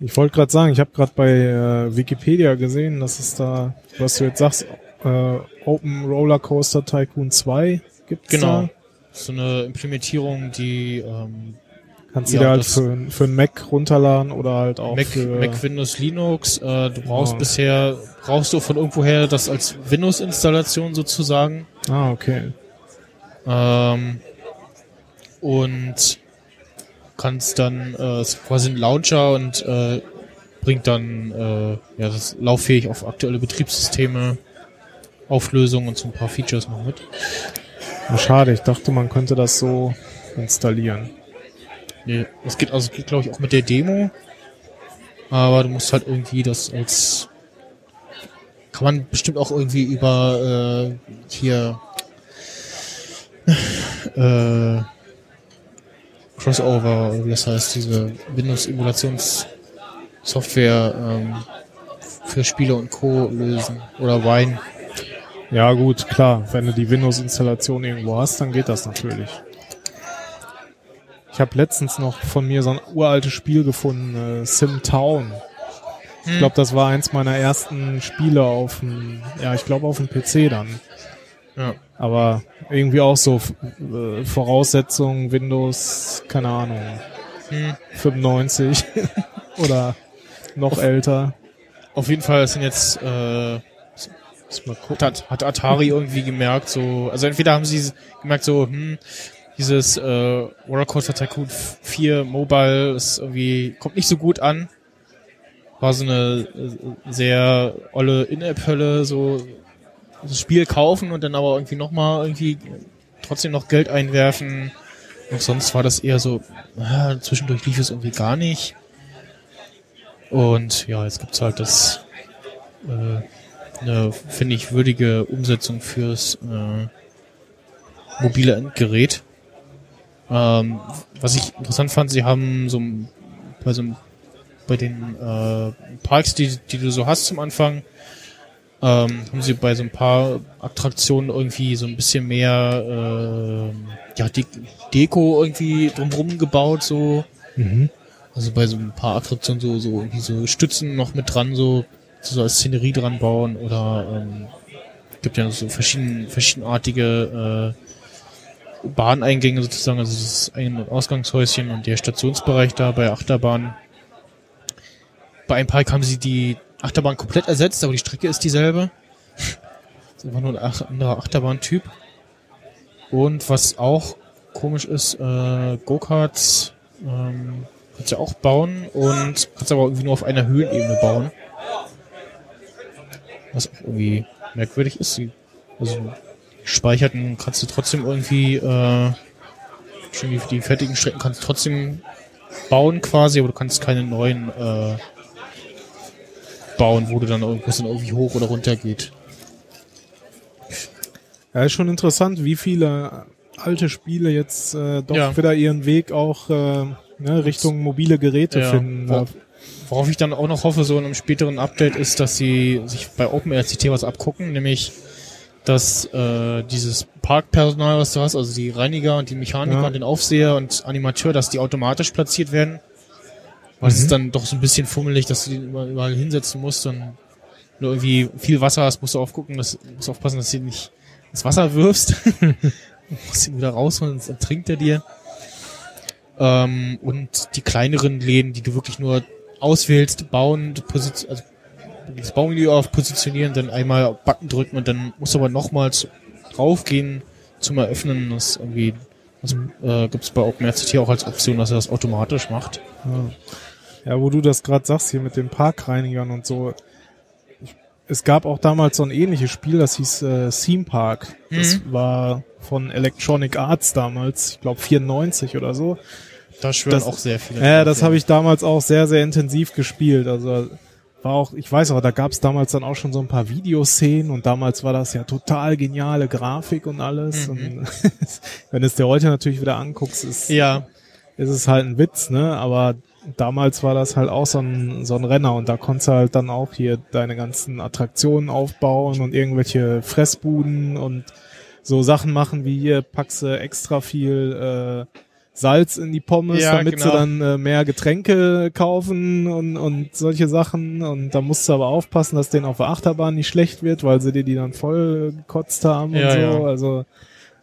Ich wollte gerade sagen, ich habe gerade bei äh, Wikipedia gesehen, dass es da, was du jetzt sagst, äh, Open Roller Coaster Tycoon 2 gibt Genau. Da. So eine Implementierung, die ähm, Kannst du ja, dir halt für, für einen Mac runterladen oder halt auch Mac, für Mac Windows Linux. Äh, du brauchst genau. bisher, brauchst du von irgendwoher das als Windows-Installation sozusagen. Ah, okay. Ähm, und kannst dann äh, quasi ein Launcher und äh, bringt dann äh, ja das lauffähig auf aktuelle Betriebssysteme, Auflösung und so ein paar Features noch mit. Schade, ich dachte, man könnte das so installieren. Nee, das geht also geht glaube ich auch mit der Demo, aber du musst halt irgendwie das als kann man bestimmt auch irgendwie über äh, hier äh, Crossover, wie das heißt, diese Windows-Emulationssoftware ähm, für Spiele und Co. lösen. Oder Wine. Ja gut, klar. Wenn du die Windows-Installation irgendwo hast, dann geht das natürlich. Ich habe letztens noch von mir so ein uraltes Spiel gefunden, äh, Sim Town. Ich hm. glaube, das war eins meiner ersten Spiele auf dem, ja, ich glaube auf dem PC dann. Ja. Aber irgendwie auch so äh, Voraussetzungen, Windows, keine Ahnung, hm. 95 (laughs) oder noch auf, älter. Auf jeden Fall sind jetzt äh, hat, hat Atari irgendwie gemerkt, so, also entweder haben sie gemerkt, so, hm, dieses äh, Rollercoaster Tycoon 4 Mobile ist irgendwie, kommt nicht so gut an. War so eine äh, sehr olle In-App-Hölle, so das Spiel kaufen und dann aber irgendwie nochmal irgendwie trotzdem noch Geld einwerfen Und sonst war das eher so, ah, zwischendurch lief es irgendwie gar nicht. Und ja, jetzt gibt's halt das äh, eine, finde ich, würdige Umsetzung fürs äh, mobile Endgerät. Ähm, was ich interessant fand, sie haben so bei so bei den äh, Parks, die, die du so hast zum Anfang, ähm, haben sie bei so ein paar Attraktionen irgendwie so ein bisschen mehr äh, ja, De Deko irgendwie drumherum gebaut, so. Mhm. Also bei so ein paar Attraktionen so, so irgendwie so Stützen noch mit dran, so, so als Szenerie dran bauen oder ähm, gibt ja so verschieden, verschiedenartige äh, Bahneingänge sozusagen, also das Ein- und Ausgangshäuschen und der Stationsbereich da bei Achterbahn. Bei einem Park haben sie die Achterbahn komplett ersetzt, aber die Strecke ist dieselbe. Das ist einfach nur ein anderer Achterbahntyp. Und was auch komisch ist, äh, Go-Karts ähm, kannst du auch bauen und kannst aber irgendwie nur auf einer Höhenebene bauen. Was auch irgendwie merkwürdig ist. Also speicherten kannst du trotzdem irgendwie, äh, die, die fertigen Strecken kannst du trotzdem bauen quasi, aber du kannst keine neuen äh, bauen, wo du dann irgendwas dann irgendwie hoch oder runter geht. Ja, ist schon interessant, wie viele alte Spiele jetzt äh, doch Ja. wieder ihren Weg auch äh, ne, Richtung mobile Geräte Ja, finden. wo- Worauf ich dann auch noch hoffe, so in einem späteren Update, ist, dass sie sich bei OpenRCT was abgucken, nämlich dass äh, dieses Parkpersonal, was du hast, also die Reiniger und die Mechaniker Ja. und den Aufseher und Animateur, dass die automatisch platziert werden. Weil es Mhm. ist dann doch so ein bisschen fummelig, dass du die immer überall hinsetzen musst und wenn du irgendwie viel Wasser hast, musst du aufgucken, dass, musst aufpassen, dass du ihn nicht ins Wasser wirfst. (laughs) musst ihn wieder rausholen, sonst ertrinkt er dir. Ähm, und die kleineren Läden, die du wirklich nur auswählst, bauen, position also das Baumenü auf positionieren, dann einmal auf Button drücken und dann musst du aber nochmals draufgehen zum Eröffnen. Das irgendwie das, äh, gibt es bei OpenRCT auch als Option, dass er das automatisch macht. Ja. Ja, wo du das gerade sagst hier mit den Parkreinigern und so. Ich, es gab auch damals so ein ähnliches Spiel, das hieß äh, Theme Park. Das war von Electronic Arts damals, ich glaube 94 oder so. Da schwören Das- auch sehr viele. Ja, drauf, das habe ich damals auch sehr, sehr intensiv gespielt. Also war auch, ich weiß auch, da gab es damals dann auch schon so ein paar Videoszenen und damals war das ja total geniale Grafik und alles. Und (laughs) wenn du es dir heute natürlich wieder anguckst, ist, Ja, ist es halt ein Witz, ne? Aber damals war das halt auch so ein, so ein Renner und da konntest du halt dann auch hier deine ganzen Attraktionen aufbauen und irgendwelche Fressbuden und so Sachen machen wie hier packst du extra viel äh, Salz in die Pommes, Ja, damit genau. sie dann äh, mehr Getränke kaufen und, und solche Sachen. Und da musst du aber aufpassen, dass denen auf der Achterbahn nicht schlecht wird, weil sie dir die dann voll gekotzt haben Ja, und so. ja. Also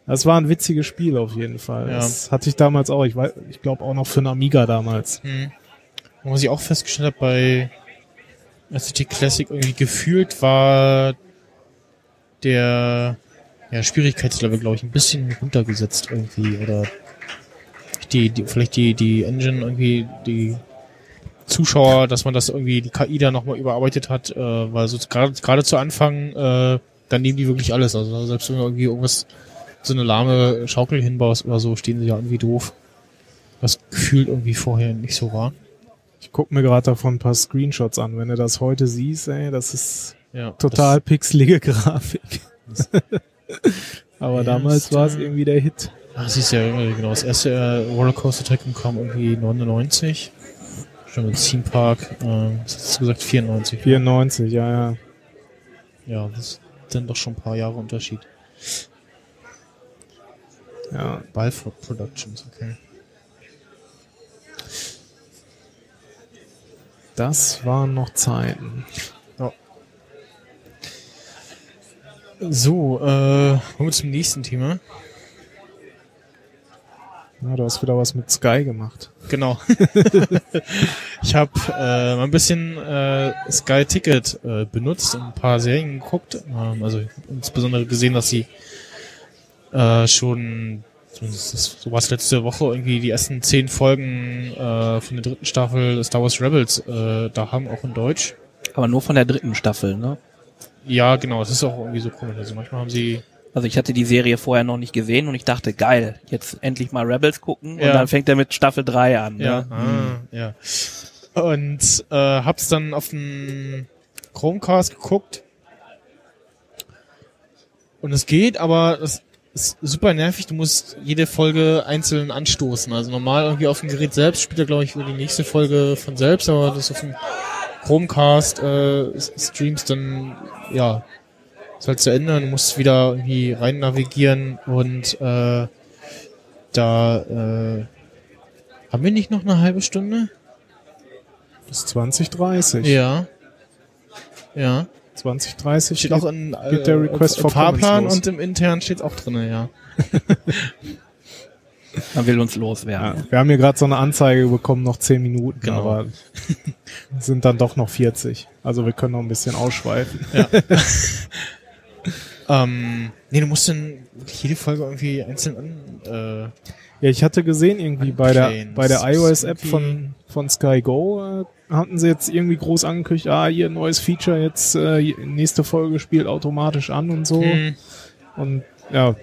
das war ein witziges Spiel auf jeden Fall. Ja. Das hatte ich damals auch. Ich weiß, ich glaube auch noch für einen Amiga damals. Hm. Und was ich auch festgestellt habe bei RCT Classic irgendwie gefühlt war der ja, Schwierigkeitslevel, glaube ich, ein bisschen runtergesetzt irgendwie oder die, die vielleicht die die Engine irgendwie die Zuschauer, dass man das irgendwie die KI da nochmal überarbeitet hat, äh, weil so gerade gerade zu Anfang äh, dann nehmen die wirklich alles, also selbst wenn du irgendwie irgendwas so eine lahme Schaukel hinbaust oder so, stehen sie ja irgendwie doof. Was gefühlt irgendwie vorher nicht so war. Ich guck mir gerade davon ein paar Screenshots an. Wenn du das heute siehst, ey, das ist Ja, total pixelige Grafik. (laughs) Aber Ja, damals war es äh, irgendwie der Hit. Das, ah, siehst ja irgendwie genau. Das erste äh, Rollercoaster Tycoon kam irgendwie 99. Schon mit Theme Park, äh, was hast du gesagt, 94. 94, ja, ja. Ja, das ist dann doch schon ein paar Jahre Unterschied. Ja, Balfour Productions, okay. das waren noch Zeiten. So, äh, kommen wir zum nächsten Thema. Ja, du hast wieder was mit Sky gemacht. Genau. (laughs) ich habe äh, mal ein bisschen äh, Sky Ticket äh, benutzt und ein paar Serien geguckt. Ähm, also insbesondere gesehen, dass sie äh, schon, das, so war es letzte Woche, irgendwie die ersten zehn Folgen äh, von der dritten Staffel Star Wars Rebels äh, da haben, auch in Deutsch. Aber nur von der dritten Staffel, ne? Ja, genau, das ist auch irgendwie so komisch. Also manchmal haben sie Also ich hatte die Serie vorher noch nicht gesehen und ich dachte, geil, jetzt endlich mal Rebels gucken Ja. und dann fängt er mit Staffel 3 an. Ja. Ne? Ah, ja. Und äh, hab's dann auf dem Chromecast geguckt. Und es geht, aber es ist super nervig. Du musst jede Folge einzeln anstoßen. Also normal irgendwie auf dem Gerät selbst spielt er, glaube ich, über die nächste Folge von selbst, aber das auf dem Chromecast äh, s- streamst dann, ja, ist halt zu Ende. Du musst wieder irgendwie rein navigieren und äh, da äh, haben wir nicht noch eine halbe Stunde? Bis 2030. Ja. Ja. 2030 Steht auch in geht der Request for Fahrplan und im internen steht auch drinne, ja. (laughs) Man will uns Ja, loswerden. wir haben hier gerade so eine Anzeige bekommen, noch 10 Minuten, Genau. aber (laughs) sind dann doch noch 40. Also wir können noch ein bisschen ausschweifen. (laughs) Ähm, nee, du musst wirklich jede Folge irgendwie einzeln an. Äh, Ja, ich hatte gesehen, irgendwie bei der, bei der iOS-App von, von Sky Go äh, hatten sie jetzt irgendwie groß angekündigt, ah, hier ein neues Feature, jetzt äh, nächste Folge spielt automatisch an und so. hm, Und ja,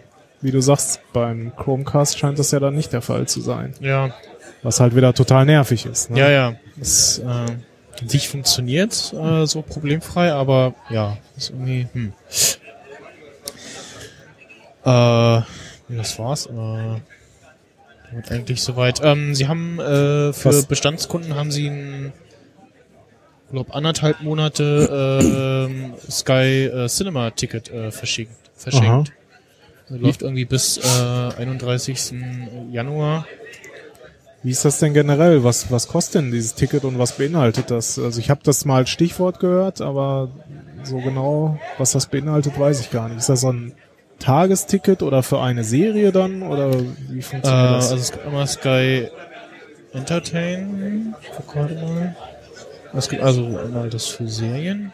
wie du sagst, beim Chromecast scheint das ja dann nicht der Fall zu sein. ja. Was halt wieder total nervig ist. Ne? Ja, ja. Das äh, an sich funktioniert äh, so problemfrei, aber ja, ist irgendwie. Hm. Äh, das war's. Äh, damit eigentlich soweit. Ähm, sie haben äh, für Was? Bestandskunden haben sie ein glaub anderthalb Monate ähm, Sky äh, Cinema Ticket äh, verschickt. verschenkt. Also läuft irgendwie bis äh, 31. Januar. Wie ist das denn generell? Was, was kostet denn dieses Ticket und was beinhaltet das? Also ich habe das mal als Stichwort gehört, aber so genau, was das beinhaltet, weiß ich gar nicht. Ist das so ein Tagesticket oder für eine Serie dann? Oder wie Äh, funktioniert das? also es gibt einmal Sky Entertain. Ich gerade mal. Es gibt also einmal das für Serien.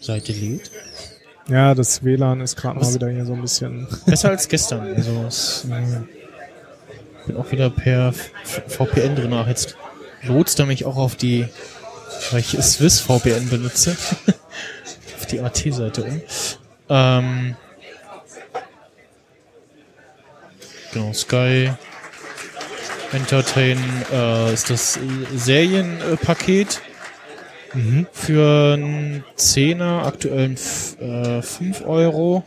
Seite lädt. Ja, das WLAN ist gerade mal wieder hier so ein bisschen. Besser als gestern. Also es, äh, bin auch wieder per VPN drin. Ach, jetzt lotst er mich auch auf die, weil ich Swiss VPN benutze, (laughs) die AT-Seite um. Ähm, genau, Sky Entertain äh, ist das Serienpaket Mhm. für einen Zehner, aktuell f- äh, 5 Euro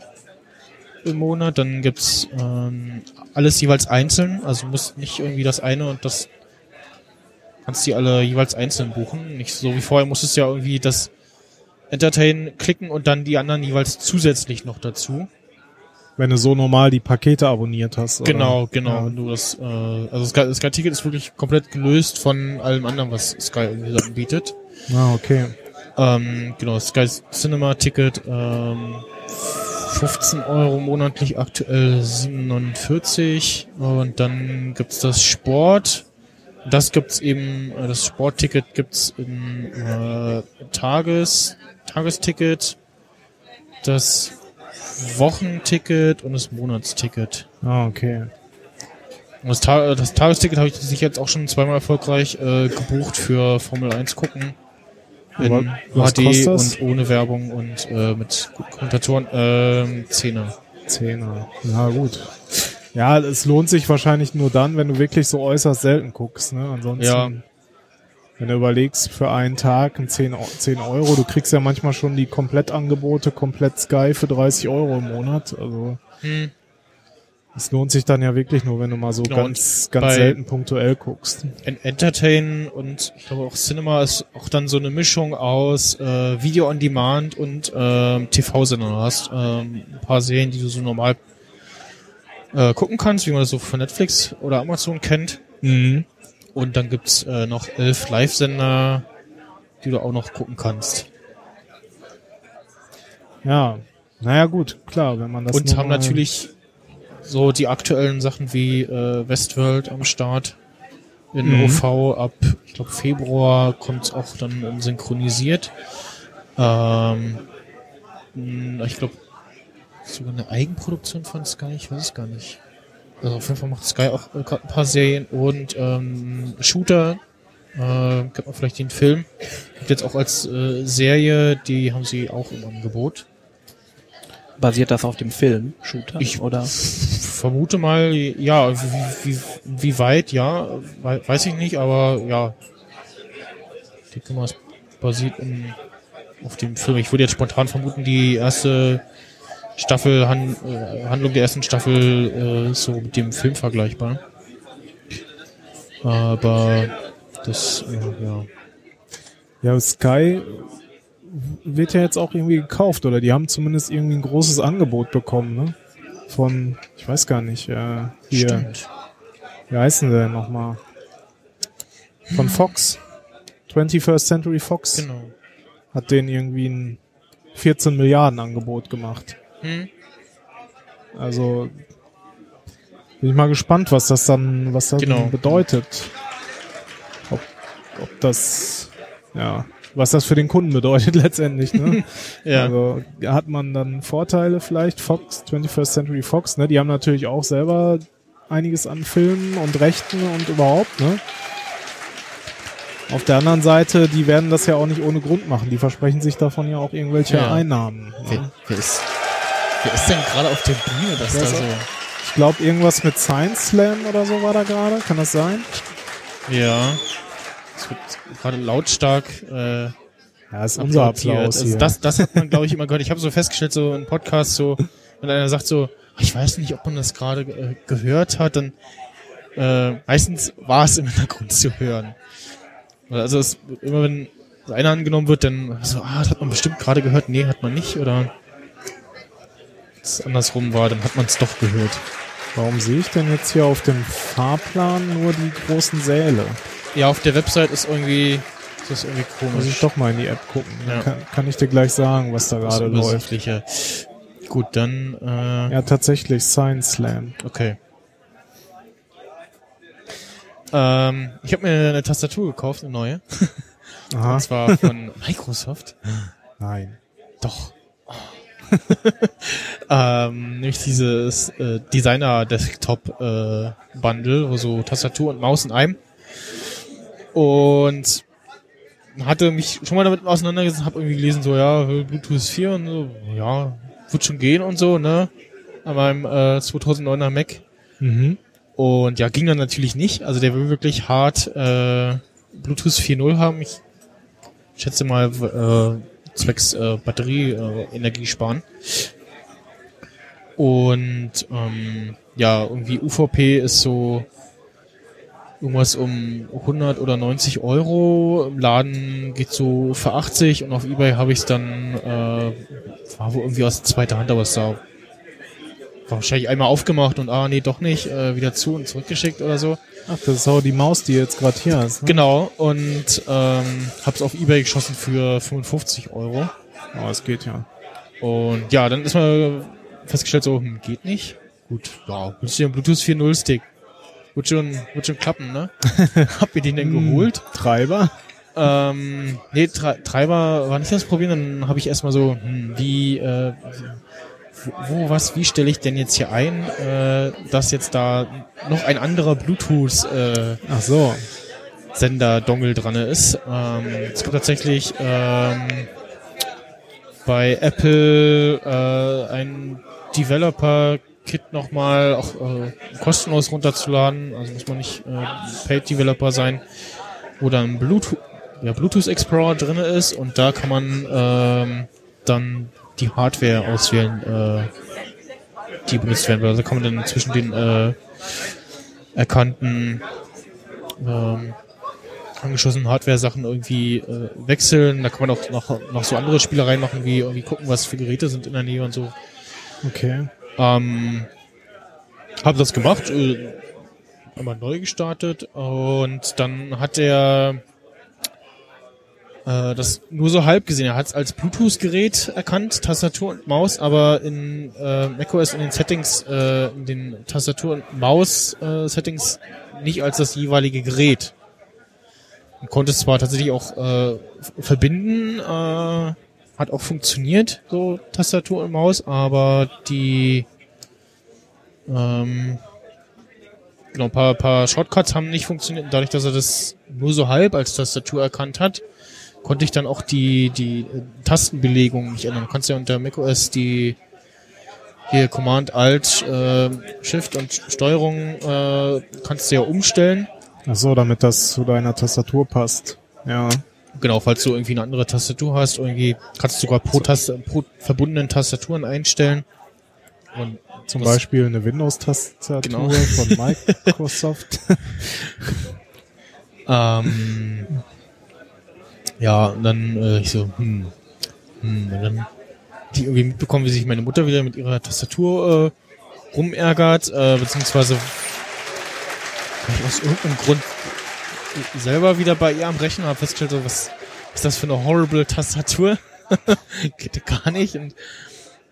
im Monat. Dann gibt's ähm, alles jeweils einzeln. Also du musst nicht irgendwie das eine und das kannst die alle jeweils einzeln buchen. Nicht so wie vorher musstest du ja irgendwie das Entertain klicken und dann die anderen jeweils zusätzlich noch dazu. Wenn du so normal die Pakete abonniert hast. Oder? Genau, genau. Ja. Wenn du das, äh, also Sky, Sky Ticket ist wirklich komplett gelöst von allem anderen, was Sky irgendwie so anbietet. Ah, okay. Ähm, genau, Sky Cinema Ticket, ähm, 15 Euro monatlich, aktuell 47. Und dann gibt's das Sport. Das gibt's eben, äh, das Sportticket gibt's im äh, Tages, Tagesticket, das Wochenticket und das Monatsticket. Ah, okay. Und das, Ta das Tagesticket habe ich sich jetzt auch schon zweimal erfolgreich äh, gebucht für Formel 1 gucken. In Aber was HD kostet das? und ohne Werbung und äh, mit Kommentatoren. Ähm, Zehner. Zehner. Ja, gut. Ja, es lohnt sich wahrscheinlich nur dann, wenn du wirklich so äußerst selten guckst. Ne? Ansonsten, Ja. Wenn du überlegst, für einen Tag ein 10, Eu- 10 Euro, du kriegst ja manchmal schon die Komplettangebote, komplett Sky für 30 Euro im Monat. Also Hm. es lohnt sich dann ja wirklich nur, wenn du mal so Genau, ganz, ganz selten punktuell guckst. En- Entertain und ich glaube auch Cinema ist auch dann so eine Mischung aus äh, Video on Demand und ähm, TV-Sender. Du hast ähm, ein paar Serien, die du so normal äh, gucken kannst, wie man das so von Netflix oder Amazon kennt. Mhm. Und dann gibt's äh, noch elf Live-Sender, die du auch noch gucken kannst. Ja, naja gut, klar, wenn man das und haben natürlich so die aktuellen Sachen wie äh, Westworld am Start in Mhm. OV ab, ich glaube Februar kommt's auch dann synchronisiert. Ähm, ich glaube sogar eine Eigenproduktion von Sky, ich weiß es gar nicht. Also auf jeden Fall macht Sky auch gerade ein paar Serien und ähm, Shooter Äh, kennt man vielleicht den Film. Gibt jetzt auch als äh, Serie, die haben sie auch im Angebot. Basiert das auf dem Film, Shooter? Ich- oder? Vermute mal, ja, wie, wie, wie weit, ja, wei- weiß ich nicht, aber ja. Mal, es basiert in, auf dem Film. Ich würde jetzt spontan vermuten, die erste Staffel, Han, äh, Handlung der ersten Staffel äh, so mit dem Film vergleichbar. Aber das, ja, ja. Ja, Sky wird ja jetzt auch irgendwie gekauft oder die haben zumindest irgendwie ein großes Angebot bekommen, ne? Von, ich weiß gar nicht, äh, hier, Stimmt. wie heißen sie denn nochmal? Von Fox. 21st Century Fox Genau. hat denen irgendwie ein 14 Milliarden Angebot gemacht. Hm? Also bin ich mal gespannt, was das dann, was das Genau. bedeutet. Ob, ob das, ja, was das für den Kunden bedeutet (laughs) letztendlich, ne? (laughs) Ja. Also hat man dann Vorteile vielleicht? Fox, 21st Century Fox, ne? Die haben natürlich auch selber einiges an Filmen und Rechten und überhaupt, ne? Auf der anderen Seite, die werden das ja auch nicht ohne Grund machen. Die versprechen sich davon ja auch irgendwelche Ja. Einnahmen. Ne? Wer, wer ist, wer ist denn gerade auf der Bühne, dass Wer da so, Ich glaube, irgendwas mit Science Slam oder so war da gerade. Kann das sein? ja, es wird gerade lautstark, äh, Ja, ist unser. Applaus Also hier. das, das hat man, glaube ich, immer gehört. Ich habe so festgestellt, so im Podcast, so, wenn einer sagt so, "Ah, ich weiß nicht, ob man das gerade äh, gehört hat, dann äh, meistens war es im Hintergrund zu hören. Also es, immer wenn einer angenommen wird, dann so, ah, das hat man bestimmt gerade gehört, nee, hat man nicht, oder es andersrum war, dann hat man es doch gehört. Warum sehe ich denn jetzt hier auf dem Fahrplan nur die großen Säle? Ja, auf der Website ist irgendwie, ist das irgendwie Muss komisch. ich doch mal in die App gucken. Dann Ja. kann, kann ich dir gleich sagen, was da gerade läuft. Gut, dann, äh, Ja, tatsächlich, Science Slam. okay. Ähm, ich habe mir eine Tastatur gekauft, eine neue. (laughs) Aha. Und zwar von (laughs) Microsoft. Nein. Doch. (laughs) ähm, nämlich dieses äh, Designer Desktop äh, Bundle, wo so Tastatur und Maus in einem. Und hatte mich schon mal damit auseinandergesetzt, habe irgendwie gelesen, so ja, Bluetooth 4 und so, ja, wird schon gehen und so, ne? An meinem äh, 2009er Mac. Mhm. Und ja, ging dann natürlich nicht. Also der will wirklich hart äh, Bluetooth 4.0 haben. Ich schätze mal äh, zwecks äh, Batterie äh, sparen. Und ähm, ja, irgendwie UVP ist so irgendwas um 100 oder 90 Euro. Im Laden geht so für 80 und auf Ebay habe ich es dann, äh, war wohl irgendwie aus zweiter Hand, aber es sah wahrscheinlich einmal aufgemacht und ah nee doch nicht, äh, wieder zu und zurückgeschickt oder so. Ach, das ist auch die Maus, die jetzt gerade hier ist. Ne? Genau, und ähm, hab's auf Ebay geschossen für 55 Euro. Oh, es geht ja. Und ja, dann ist mal festgestellt, so, hm, geht nicht. Gut, ja, willst du einen Bluetooth 4.0 Stick? Wird schon, wird schon klappen, ne? (laughs) Hab mir den dann geholt. Treiber? Ähm, nee, Tre Treiber war nicht das Problem. Dann habe ich erstmal so, hm, wie, äh, wo, was, wie stelle ich denn jetzt hier ein, äh, dass jetzt da noch ein anderer Bluetooth äh, Ach so. Sender-Dongle dran ist. Ähm, es gibt tatsächlich ähm, bei Apple äh, ein Developer-Kit nochmal auch äh, kostenlos runterzuladen. Also muss man nicht äh, Paid-Developer sein, wo dann Bluetooth, ja, Bluetooth Explorer drinne ist und da kann man ähm, dann die Hardware auswählen, äh, die benutzt werden. Also kann man dann zwischen den äh, erkannten ähm, angeschlossenen Hardware-Sachen irgendwie äh, wechseln. Da kann man auch noch, noch so andere Spielereien machen, wie irgendwie gucken, was für Geräte sind in der Nähe und so. Okay. Ähm, habe das gemacht, äh, einmal neu gestartet und dann hat er äh, das nur so halb gesehen. Er hat es als Bluetooth-Gerät erkannt, Tastatur und Maus, aber in äh, macOS in den Settings, äh, in den Tastatur- und Maus-Settings nicht als das jeweilige Gerät. Und konnte es zwar tatsächlich auch äh, verbinden, äh, hat auch funktioniert, so Tastatur und Maus, aber die ähm, genau, ein paar, paar Shortcuts haben nicht funktioniert. Dadurch, dass er das nur so halb als Tastatur erkannt hat, konnte ich dann auch die, die äh, Tastenbelegung nicht ändern. Du kannst ja unter macOS die hier Command Alt äh, Shift und Steuerung äh, kannst du ja umstellen. Ach so, damit das zu deiner Tastatur passt. Ja. Genau, falls du irgendwie eine andere Tastatur hast, irgendwie kannst du sogar pro, Taste, pro verbundenen Tastaturen einstellen. Und zum Beispiel eine Windows-Tastatur Genau. von Microsoft. (laughs) Ähm, ja, und dann äh, ich so, hm, hm, und dann die irgendwie mitbekommen, wie sich meine Mutter wieder mit ihrer Tastatur äh, rumärgert, äh, beziehungsweise ich aus irgendeinem Grund selber wieder bei ihr am Rechner habe festgestellt, so, was ist das für eine horrible Tastatur? (laughs) Geht gar nicht. Und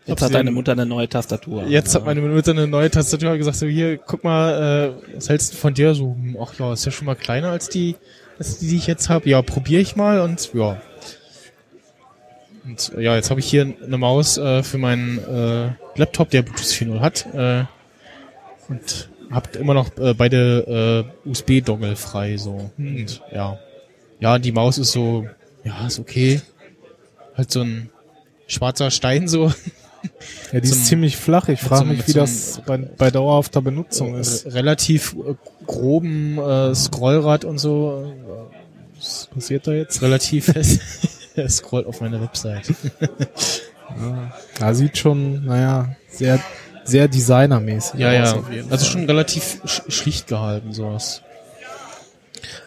Jetzt hat deine Mutter eine neue Tastatur. Jetzt ja. hat meine Mutter eine neue Tastatur hat gesagt, so hier, guck mal, äh, was hältst du von dir? So, hm, ach ja, ist ja schon mal kleiner als die, als die, ich jetzt habe. Ja, probiere ich mal und ja. Und ja, jetzt habe ich hier eine Maus äh, für meinen äh, Laptop, der Bluetooth 4.0 hat. Äh, und habt immer noch äh, beide äh, USB-Dongle frei so. Und ja. Ja, die Maus ist so, ja, ist okay. Halt so ein schwarzer Stein so. (laughs) Ja, die Zum- ist ziemlich flach. Ich frage mich, wie das bei, bei dauerhafter Benutzung ist. äh, relativ äh, groben äh, Scrollrad und so. Was passiert da jetzt? Relativ (laughs) fest. Er scrollt auf meine Website. Ja, sieht schon, naja, sehr, sehr designermäßig Ja, aus ja. Also schon relativ sch schlicht gehalten, sowas.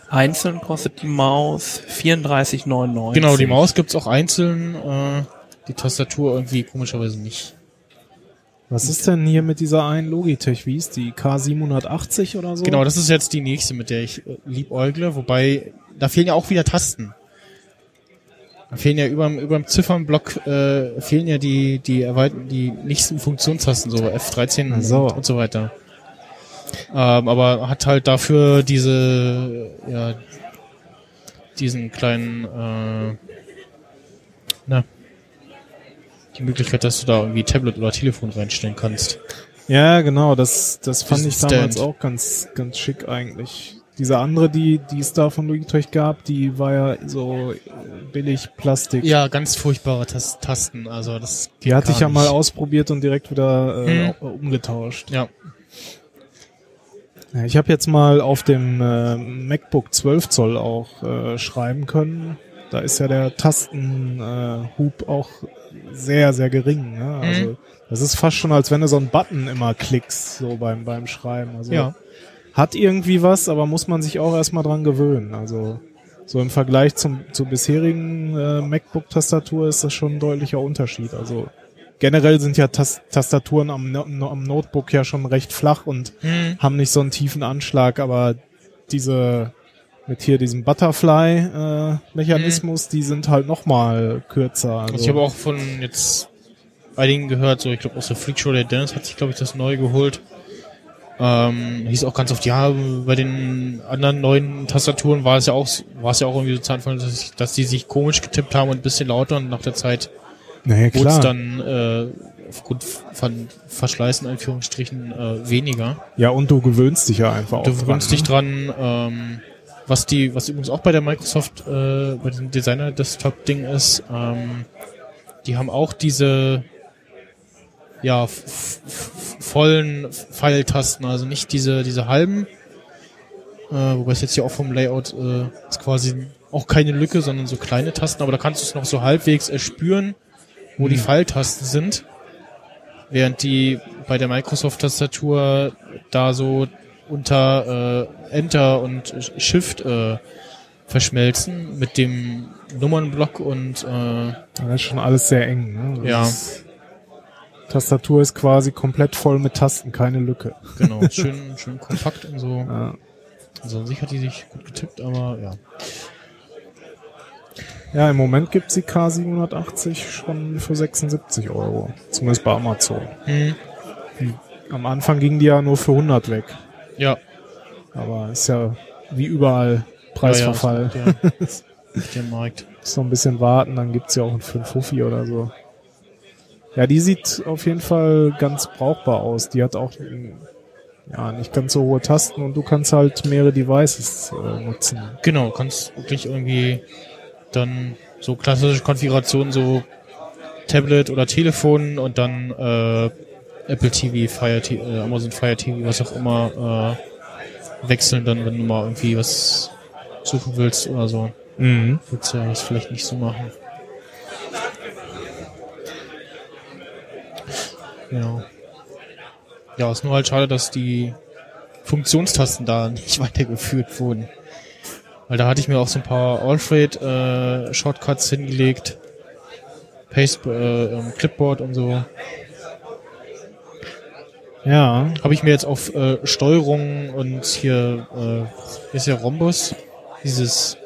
Einzeln kostet die Maus 34,99. Genau, die Maus gibt's auch einzeln, äh, die Tastatur irgendwie komischerweise nicht. Was ist denn hier mit dieser einen Logitech? Wie ist die? K780 oder so? Genau, das ist jetzt die nächste, mit der ich äh, liebäugle, wobei da fehlen ja auch wieder Tasten. Da fehlen ja überm, überm Ziffernblock äh, fehlen ja die die erweiterten die nächsten Funktionstasten so F13 Ach so. und, und so weiter. Ähm, aber hat halt dafür diese ja diesen kleinen äh, na die Möglichkeit, dass du da irgendwie Tablet oder Telefon reinstellen kannst. Ja, genau, das, das fand ich damals Stand. auch ganz, ganz schick eigentlich. Diese andere, die, die es da von Logitech gab, die war ja so äh, billig Plastik. Ja, ganz furchtbare Tas Tasten. Also das die hatte ich ja mal nicht. ausprobiert und direkt wieder äh, Hm. umgetauscht. Ja, Ja, ich habe jetzt mal auf dem äh, MacBook 12 Zoll auch äh, schreiben können. Da ist ja der Tastenhub äh, auch sehr, sehr gering. Ne? Also Mhm. das ist fast schon, als wenn du so einen Button immer klickst, so beim, beim Schreiben. Also ja. hat irgendwie was, aber muss man sich auch erstmal dran gewöhnen. Also so im Vergleich zum, zur bisherigen äh, MacBook-Tastatur ist das schon ein deutlicher Unterschied. Also generell sind ja Tas Tastaturen am, No- am Notebook ja schon recht flach und Hm. haben nicht so einen tiefen Anschlag, aber diese mit hier diesem Butterfly-Mechanismus, die sind halt noch mal kürzer. Also, ich habe auch von jetzt einigen gehört, so ich glaube aus der Freak Show, der Dennis hat sich glaube ich das neu geholt. Ähm, hieß auch ganz oft, ja, bei den anderen neuen Tastaturen war es ja auch, war es ja auch irgendwie so zu Anfang, dass, dass die sich komisch getippt haben und ein bisschen lauter und nach der Zeit naja, wurde es dann äh, aufgrund von Verschleiß in Anführungsstrichen äh, weniger. ja, und du gewöhnst dich ja einfach Du auch gewöhnst dran, dich dran, ähm, was die, was übrigens auch bei der Microsoft, äh, bei dem Designer Desktop Ding ist, ähm, die haben auch diese, ja, vollen Pfeiltasten, also nicht diese, diese halben, äh, wobei es jetzt hier auch vom Layout äh, ist quasi auch keine Lücke, sondern so kleine Tasten, aber da kannst du es noch so halbwegs erspüren, wo die Pfeiltasten sind. Während die bei der Microsoft-Tastatur da so unter äh, Enter und Shift äh, verschmelzen mit dem Nummernblock und äh? Das ist schon alles sehr eng. Ne? Das Ja. ist- Tastatur ist quasi komplett voll mit Tasten, keine Lücke. genau, (laughs) schön, schön kompakt und so. Ja. Also an sich hat die sich gut getippt, aber ja. Ja, im Moment gibt's die K780 schon für 76 Euro. Zumindest bei Amazon. Hm, Am Anfang ging die ja nur für 100 weg. Ja. Aber ist ja wie überall Preisverfall. Ja, ja, der, (laughs) der Markt. Noch ein bisschen warten, dann gibt's ja auch einen 5 oder so. Ja, die sieht auf jeden Fall ganz brauchbar aus. Die hat auch ein ja, nicht ganz so hohe Tasten und du kannst halt mehrere Devices äh, nutzen. Genau, kannst wirklich irgendwie dann so klassische Konfigurationen, so Tablet oder Telefon und dann äh, Apple TV, Fire TV, äh, Amazon Fire TV, was auch immer, äh, wechseln dann, wenn du mal irgendwie was suchen willst oder so. Mhm. Willst du ja das vielleicht nicht so machen. Genau. Ja, ist nur halt schade, dass die Funktionstasten da nicht (laughs) weitergeführt wurden. Weil da hatte ich mir auch so ein paar Alfred äh, Shortcuts hingelegt. Paste, äh, ähm, Clipboard und so. Ja, Habe ich mir jetzt auf äh, Steuerung und hier äh, ist ja Rhombus, dieses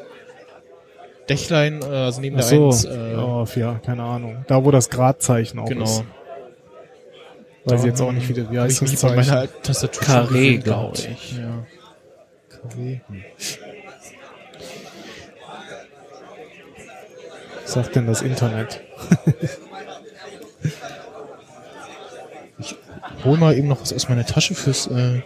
Dächlein, äh, also neben ach der so. 1, äh, oh, ja, keine Ahnung. Da, wo das Gradzeichen auch genau. ist. Weiß ich jetzt auch nicht, wie, das- wie heißt ich das mich bei Zeichen? meiner Tastatur Carré, schon gewöhnt glaub gehabt. ich. Ja. Carré. Hm. (laughs) Was sagt denn das Internet? (laughs) Hol mal eben noch was aus meiner Tasche fürs äh,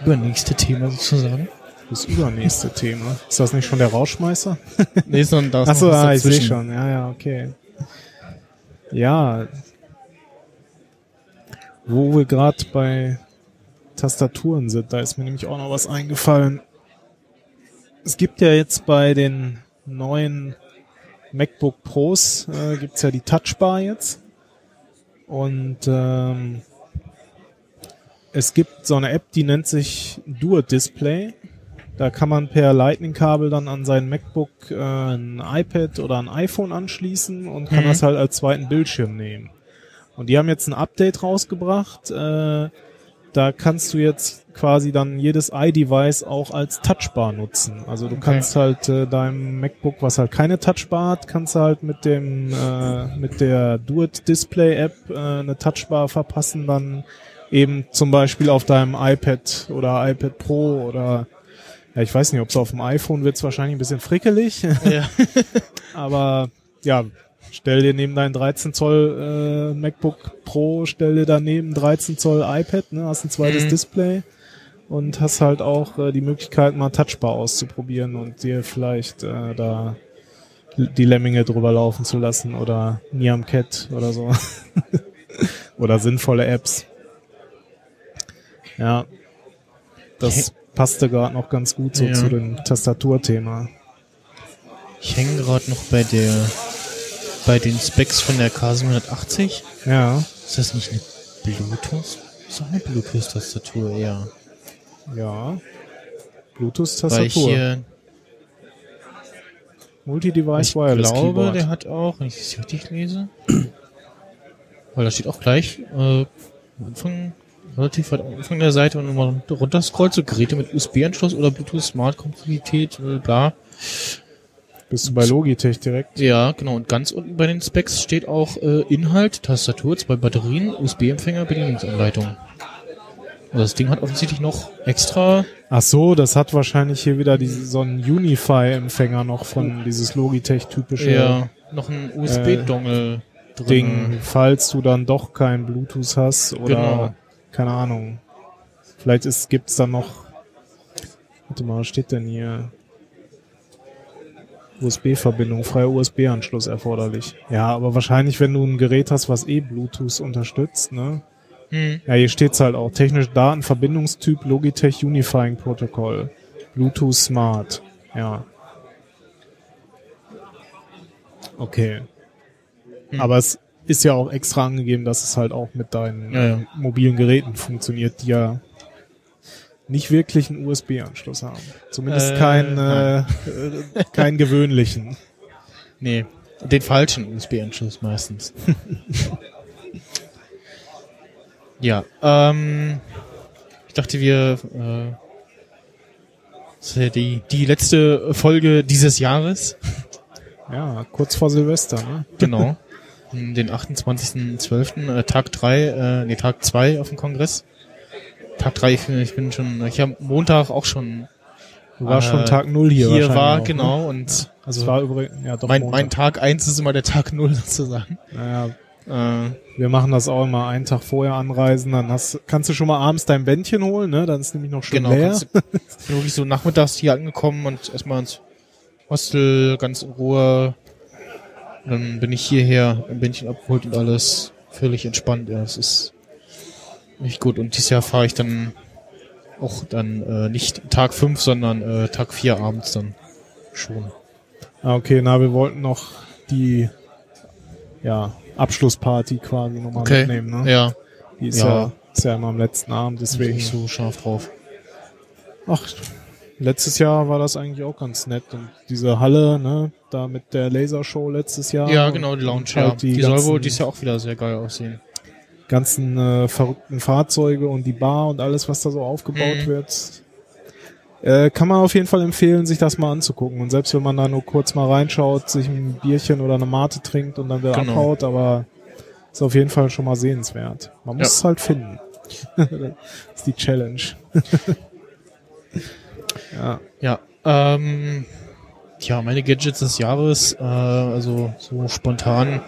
übernächste Thema sozusagen. Das übernächste Thema. Ist das nicht schon der Rauschmeißer? (laughs) Nee, sondern da ist Achso, ah, ich sehe schon. Ja, ja, okay. Ja. Wo wir gerade bei Tastaturen sind, da ist mir nämlich auch noch was eingefallen. Es gibt ja jetzt bei den neuen MacBook Pros äh, gibt's ja die Touchbar jetzt. Und ähm, es gibt so eine App, die nennt sich Dual Display. Da kann man per Lightning-Kabel dann an sein MacBook äh, ein iPad oder ein iPhone anschließen und kann Mhm. das halt als zweiten Bildschirm nehmen. Und die haben jetzt ein Update rausgebracht. Äh, da kannst du jetzt quasi dann jedes iDevice auch als Touchbar nutzen. Also du Okay. kannst halt äh, deinem MacBook, was halt keine Touchbar hat, kannst du halt mit dem äh, mit der Do It Display App äh, eine Touchbar verpassen, dann eben zum Beispiel auf deinem iPad oder iPad Pro oder ja, ich weiß nicht, ob es auf dem iPhone wird's wahrscheinlich ein bisschen frickelig, Ja. (laughs) aber ja, stell dir neben dein 13 Zoll äh, MacBook Pro, stell dir daneben 13 Zoll iPad, ne, hast ein zweites Mhm. Display und hast halt auch äh, die Möglichkeit, mal Touchbar auszuprobieren und dir vielleicht äh, da die Lemminge drüber laufen zu lassen oder Niam Cat oder so. (laughs) oder sinnvolle Apps. Ja. Das passte gerade noch ganz gut so Ja. zu dem Tastaturthema. Ich hänge gerade noch bei der bei den Specs von der K780. Ja, Ist das nicht eine Bluetooth? Ist doch eine Bluetooth-Tastatur, eher. ja. Bluetooth-Tastatur. hier Multi-Device ich Wireless glaube, Keyboard. der hat auch, wenn ich es richtig lese, (clears throat) weil da steht auch gleich äh, am Anfang, relativ weit am Anfang der Seite, wenn du mal runter scrollst, so Geräte mit USB-Anschluss oder Bluetooth Smart Kompatibilität, äh, bla. Bist du bei Logitech direkt? Ja, genau. Und ganz unten bei den Specs steht auch äh, Inhalt, Tastatur, zwei Batterien, USB-Empfänger, Bedienungsanleitung. Also das Ding hat offensichtlich noch extra. Ach so, das hat wahrscheinlich hier wieder diese, so einen Unify-Empfänger noch von dieses Logitech-typische Ja, noch ein USB-Dongle drin. Ding, falls du dann doch kein Bluetooth hast oder Genau. Keine Ahnung. Vielleicht ist, gibt's dann noch, warte mal, was steht denn hier? USB-Verbindung, freier USB-Anschluss erforderlich. Ja, aber wahrscheinlich, wenn du ein Gerät hast, was eh Bluetooth unterstützt, ne? Hm. Ja, hier steht's halt auch. Technische Datenverbindungstyp Logitech Unifying Protocol. Bluetooth Smart. Ja. Okay. Hm. Aber es ist ja auch extra angegeben, dass es halt auch mit deinen Ja, ja. mobilen Geräten funktioniert, die ja nicht wirklich einen USB-Anschluss haben. Zumindest Äh, keinen, äh, äh, (laughs) keinen gewöhnlichen. Nee, den falschen USB-Anschluss meistens. (laughs) ja, ähm, ich dachte, wir, äh, das ist ja die, die letzte Folge dieses Jahres. Ja, kurz vor Silvester, ne? Genau. (laughs) Den 28.12., äh, Tag 3, äh, nee, Tag 2 auf dem Kongress. Tag 3, ich bin, ich bin schon, ich habe Montag auch schon Du warst Äh, schon Tag Null hier. hier war, auch, ne? genau, und Also also es war übrigens, ja doch mein, Montag. mein Tag 1 ist immer der Tag 0 (laughs) sozusagen. Naja, Äh, Wir machen das auch immer einen Tag vorher anreisen, dann hast, kannst du schon mal abends dein Bändchen holen, ne? Dann ist nämlich noch schön genau, leer. bin (laughs) wirklich so nachmittags hier angekommen und erstmal ins Hostel, ganz in Ruhe. Dann bin ich hierher, ein Bändchen abgeholt und alles völlig entspannt. Ja, es ist nicht gut. Und dieses Jahr fahre ich dann auch dann äh, nicht Tag 5, sondern äh, Tag 4 abends dann schon. Ah, okay, na, wir wollten noch die, ja, Abschlussparty quasi nochmal Okay. mitnehmen, ne? Ja, Die ist Ja. ja, ist ja immer am letzten Abend, bin deswegen. ich so scharf drauf. Ach, letztes Jahr war das eigentlich auch ganz nett. Und diese Halle, ne, da mit der Lasershow letztes Jahr. Ja, genau, die Lounge, und ja. halt Die, die, soll wohl dieses Jahr auch wieder sehr geil aussehen. ganzen äh, verrückten Fahrzeuge und die Bar und alles, was da so aufgebaut Mhm. wird. Äh, kann man auf jeden Fall empfehlen, sich das mal anzugucken. Und selbst wenn man da nur kurz mal reinschaut, sich ein Bierchen oder eine Mate trinkt und dann wieder Genau. abhaut, aber ist auf jeden Fall schon mal sehenswert. Man muss Ja. es halt finden. das (laughs) ist die Challenge. (laughs) ja. Ja, ähm, ja, meine Gadgets des Jahres, äh, also so spontan,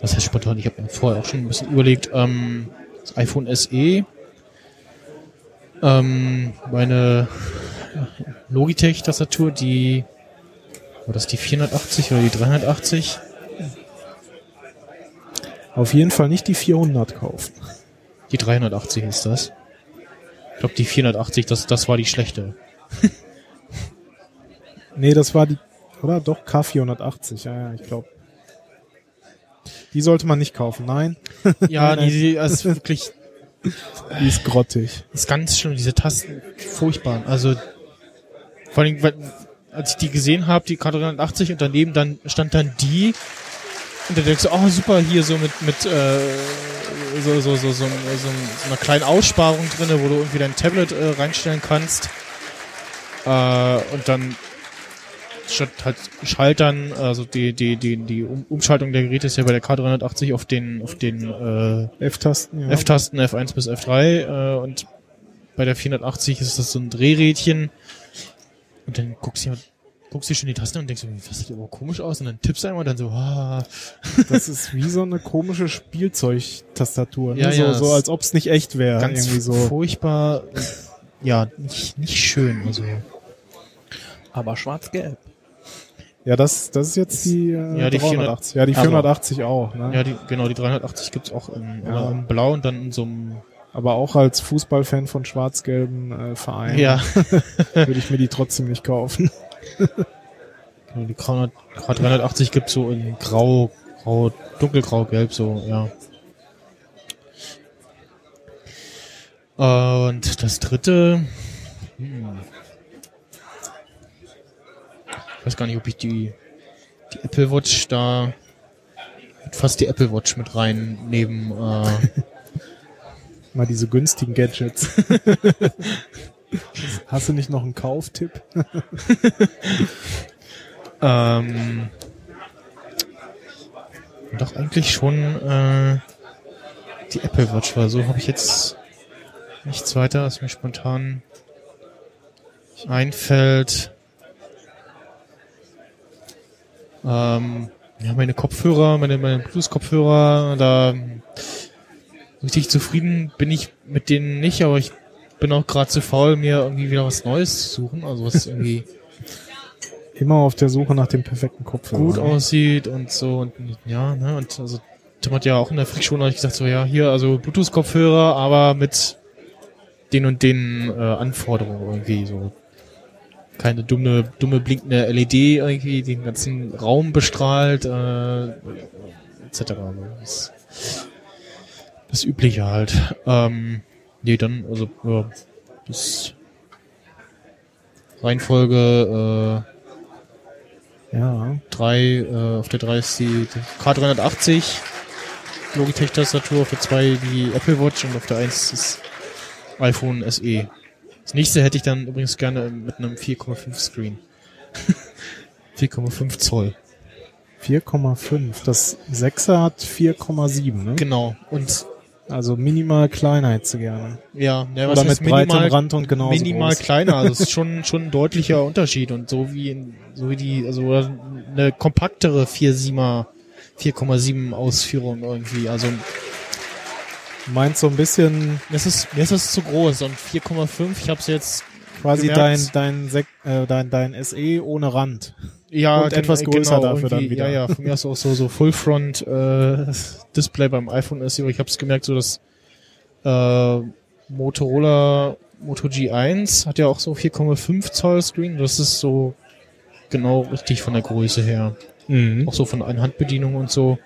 was heißt spontan, ich habe mir vorher auch schon ein bisschen überlegt, ähm, das iPhone SE, ähm, meine Logitech-Tastatur, die, war das die 480 oder die 380? Auf jeden Fall nicht die 400 kaufen. Die 380 ist das. Ich glaube, die 480, das, das war die schlechte. (laughs) Nee, das war die, oder? Doch, K480, ja, ja, ich glaube. Die sollte man nicht kaufen, nein. Ja, (laughs) Nein, die, ist wirklich Die ist grottig. Das ist ganz schlimm, diese Tasten, furchtbar. Also, vor allem, weil, als ich die gesehen habe, die K380 und daneben dann stand dann die und dann denkst du, oh super, hier so mit, mit äh, so, so, so, so, so, so einer kleinen Aussparung drinne, wo du irgendwie dein Tablet äh, reinstellen kannst. Äh, und dann statt halt Schaltern, also die, die, die, die Um- Umschaltung der Geräte ist ja bei der K380 auf den, auf den äh, F-Tasten, ja. F-Tasten F1 bis F3 äh, und bei der 480 ist das so ein Drehrädchen und dann guckst du, guckst du schon die Tasten und denkst, du, das sieht aber komisch aus und dann tippst du einmal und dann so, ah, Das ist wie so eine komische Spielzeugtastatur. Ne? Ja, so, ja, so es- als ob es nicht echt wäre. ganz irgendwie so. furchtbar, ja, nicht, nicht schön, also Aber schwarz-gelb. Ja, das, das ist jetzt die, äh, Ja, die 380. Ja, die Also- 480 auch. Ne? ja, die, genau, die 380 gibt's auch in, Ja. in blau und dann in so einem, Aber auch als Fußballfan von schwarz-gelben äh, Vereinen ja, (laughs) würde ich mir die trotzdem nicht kaufen. (laughs) genau, die K300 K380 gibt's so in grau, grau, dunkelgrau, gelb, so, ja. Und das dritte, hm, ich weiß gar nicht, ob ich die, die Apple Watch da, fast die Apple Watch mit rein neben, äh, (laughs) Mal diese günstigen Gadgets. (laughs) Hast du nicht noch einen Kauftipp? (laughs) ähm, doch eigentlich schon äh, die Apple Watch, weil so habe ich jetzt nichts weiter, was mir spontan einfällt. Ähm, ja, meine Kopfhörer, meine, meine Bluetooth-Kopfhörer, da richtig zufrieden bin ich mit denen nicht, aber ich bin auch gerade zu faul, mir irgendwie wieder was Neues zu suchen, also was irgendwie (laughs) Immer auf der Suche nach dem perfekten Kopfhörer. gut aussieht und so und ja, ne, und also Tim hat ja auch in der Freakshow ich gesagt so, ja, hier, also Bluetooth-Kopfhörer, aber mit den und den äh, Anforderungen irgendwie so. Keine dumme, dumme blinkende LED irgendwie, den ganzen Raum bestrahlt, äh, etc. Das, das Übliche halt. Ähm, nee, dann, also, ja, das Reihenfolge, äh, Ja. 3, äh, auf der 3 ist die, die K380 Logitech-Tastatur, auf der 2 die Apple Watch und auf der 1 das iPhone SE. Das nächste hätte ich dann übrigens gerne mit einem 4,5 Screen. (laughs) 4,5 Zoll. 4,5. Das 6er hat 4,7, ne? Genau. Und Also minimal kleiner hättest du gerne. ja, ja was Oder heißt mit breitem minimal, Rand und genauso minimal groß. kleiner. Also es ist (laughs) schon schon ein deutlicher Unterschied und so wie in, so wie die also eine kompaktere 4,7er 4,7 Ausführung irgendwie. Also Meint so ein bisschen das ist, mir ist das zu groß. Und 4,5, ich habe es jetzt quasi dein, gemerkt. dein, Sek äh, dein, dein SE ohne Rand. ja Und etwas größer dafür dann wieder. Ja, ja, von mir ist auch so so Full-Front äh, Display beim iPhone aber Ich habe es gemerkt, so das äh, Motorola Moto G1 hat ja auch so 4,5 Zoll Screen. Das ist so genau richtig von der Größe her. Mhm. Auch so von Einhandbedienung und so.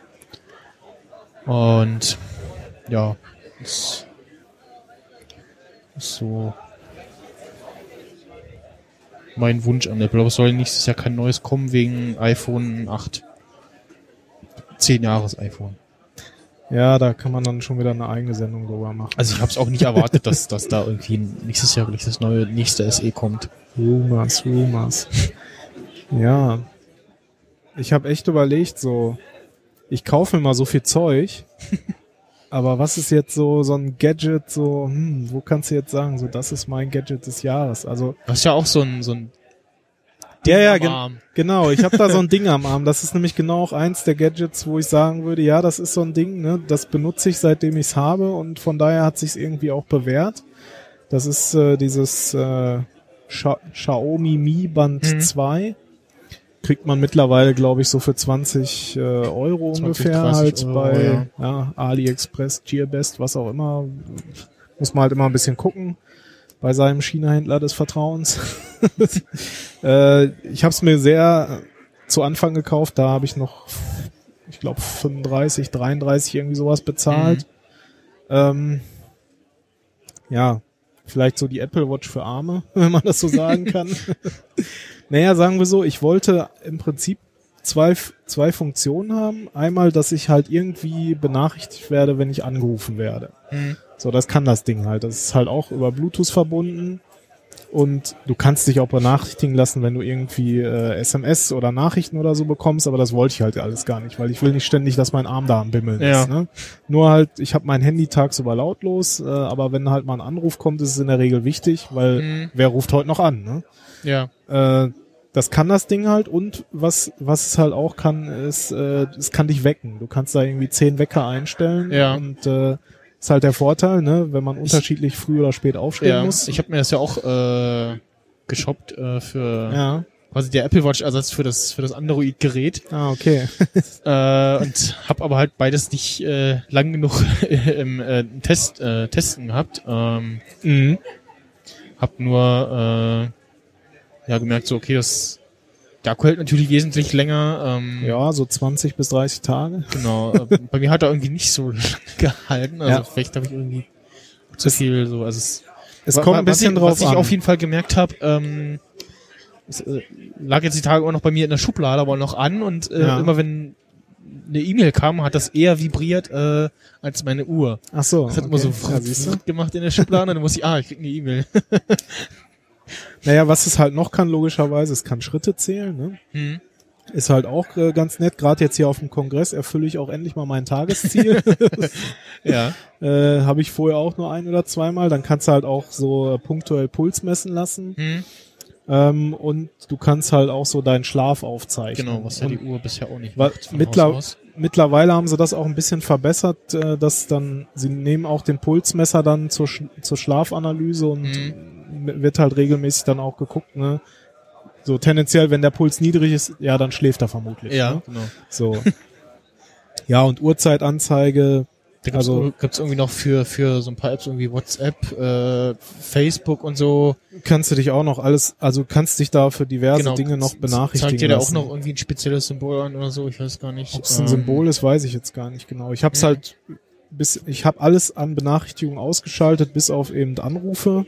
Und ja, ist, ist so mein Wunsch an Apple. Aber es soll nächstes Jahr kein neues kommen wegen iPhone 8. 10 Jahres iPhone. Ja, da kann man dann schon wieder eine eigene Sendung drüber machen. Also ich habe es auch nicht erwartet, dass, dass da irgendwie nächstes Jahr wirklich das neue nächste SE kommt. Rumors, Rumors. ja. Ich habe echt überlegt, so, ich kaufe mir mal so viel Zeug, aber was ist jetzt so, so ein Gadget, so, hm, wo kannst du jetzt sagen, so, das ist mein Gadget des Jahres? Also, Du hast ja auch so ein, so ein ja, ja, gen Arm. genau, ich habe da so ein (laughs) Ding am Arm. Das ist nämlich genau auch eins der Gadgets, wo ich sagen würde, ja, das ist so ein Ding, ne, das benutze ich, seitdem ich es habe und von daher hat sich irgendwie auch bewährt. Das ist äh, dieses äh, Scha Xiaomi Mi Band Mhm. 2. Kriegt man mittlerweile, glaube ich, so für 20 äh, Euro 20, ungefähr 30 halt Euro, bei ja. ja. AliExpress, Gearbest, was auch immer. Muss man halt immer ein bisschen gucken bei seinem China-Händler des Vertrauens. (laughs) äh, ich habe es mir sehr zu Anfang gekauft, da habe ich noch, ich glaube, 35, 33 irgendwie sowas bezahlt. Ähm, ja, vielleicht so die Apple Watch für Arme, (laughs) wenn man das so sagen kann. (laughs) naja, sagen wir so, ich wollte im Prinzip zwei, zwei Funktionen haben. Einmal, dass ich halt irgendwie benachrichtigt werde, wenn ich angerufen werde. Mhm. So, das kann das Ding halt. Das ist halt auch über Bluetooth verbunden. Und du kannst dich auch benachrichtigen lassen, wenn du irgendwie äh, SMS oder Nachrichten oder so bekommst, aber das wollte ich halt alles gar nicht, weil ich will nicht ständig, dass mein Arm da am Bimmeln Ja. ist. Ne? Nur halt, ich habe mein Handy tagsüber lautlos, äh, aber wenn halt mal ein Anruf kommt, ist es in der Regel wichtig, weil Mhm. wer ruft heute noch an? Ne? Ja. Äh, das kann das Ding halt und was was es halt auch kann, ist, äh, es kann dich wecken. Du kannst da irgendwie zehn Wecker einstellen Ja. und äh, ist halt der Vorteil, ne, wenn man unterschiedlich früh oder spät aufstehen Ja, muss. ich habe mir das ja auch äh, geshoppt äh, für ja. quasi der Apple Watch Ersatz für das für das Android-Gerät Ah, okay. (laughs) äh, und habe aber halt beides nicht äh, lang genug (laughs) im äh, Test äh, testen gehabt. Ähm, mhm. hab nur äh, ja gemerkt so okay das der Akku hält natürlich wesentlich länger. Ähm, Ja, so 20 bis 30 Tage. Genau. äh, (laughs) bei mir hat er irgendwie nicht so (laughs) lange gehalten. Also Ja. vielleicht habe ich irgendwie zu viel so. Also es, Es kommt ein bisschen was ich, drauf Was ich an. auf jeden Fall gemerkt habe, ähm, es äh, lag jetzt die Tage immer noch bei mir in der Schublade, aber noch an und äh, Ja. immer wenn eine E-Mail kam, hat das eher vibriert äh, als meine Uhr. Ach so. Das hat immer so ja, (laughs) gemacht in der Schublade und dann muss ich, ah, ich krieg eine E-Mail. Naja, was es halt noch kann, logischerweise, es kann Schritte zählen, ne? Hm. Ist halt auch äh, ganz nett. Gerade jetzt hier auf dem Kongress erfülle ich auch endlich mal mein Tagesziel. (laughs) (laughs) Ja. äh, Habe ich vorher auch nur ein oder zweimal. Dann kannst du halt auch so äh, punktuell Puls messen lassen. Hm. Ähm, und du kannst halt auch so deinen Schlaf aufzeichnen. Genau, was ja die Uhr bisher auch nicht macht. mittler-. Mittlerweile haben sie das auch ein bisschen verbessert, äh, dass dann, sie nehmen auch den Pulsmesser dann zur, Sch zur Schlafanalyse und Mhm. Wird halt regelmäßig dann auch geguckt, ne? So tendenziell, wenn der Puls niedrig ist, ja, dann schläft er vermutlich. Ja, Ne? genau. So. (laughs) ja, und Uhrzeitanzeige, Da gibt's, Also- gibt's irgendwie noch für, für so ein paar Apps irgendwie WhatsApp, äh, Facebook und so. kannst du dich auch noch alles, also kannst dich da für diverse Dinge noch benachrichtigen Zeigt dir da auch noch irgendwie ein spezielles Symbol an oder so? Ich weiß gar nicht. Ob es ein Ähm, Symbol ist, weiß ich jetzt gar nicht genau. Ich habe es Ja. halt bis ich habe alles an Benachrichtigungen ausgeschaltet, bis auf eben Anrufe.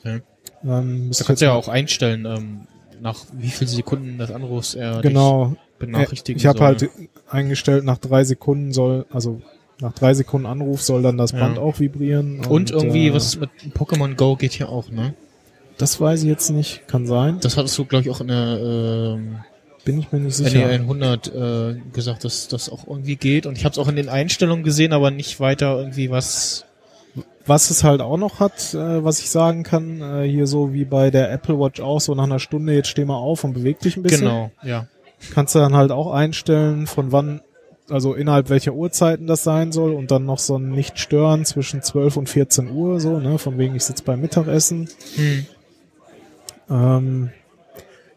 Okay. Ähm, Da kannst du ja auch einstellen, ähm, nach wie viel Sekunden des Anrufs er genau. dich benachrichtigen Ich habe halt eingestellt, nach drei Sekunden soll, also nach drei Sekunden Anruf soll dann das Ja. Band auch vibrieren. Und irgendwie, äh, was mit Pokémon Go geht hier auch, ne? Das weiß ich jetzt nicht, kann sein. Das hattest du, glaube ich, auch in der ähm, Bin ich mir nicht sicher. NE 100 äh, gesagt, dass das auch irgendwie geht. Und ich habe es auch in den Einstellungen gesehen, aber nicht weiter irgendwie was. Was es halt auch noch hat, äh, was ich sagen kann, äh, hier so wie bei der Apple Watch auch, so nach einer Stunde, jetzt steh mal auf und beweg dich ein bisschen. Genau, ja. Kannst du dann halt auch einstellen, von wann also innerhalb welcher Uhrzeiten das sein soll und dann noch so ein Nicht-Stören zwischen 12 und 14 Uhr, so, ne, von wegen ich sitze beim Mittagessen. Hm. Ähm,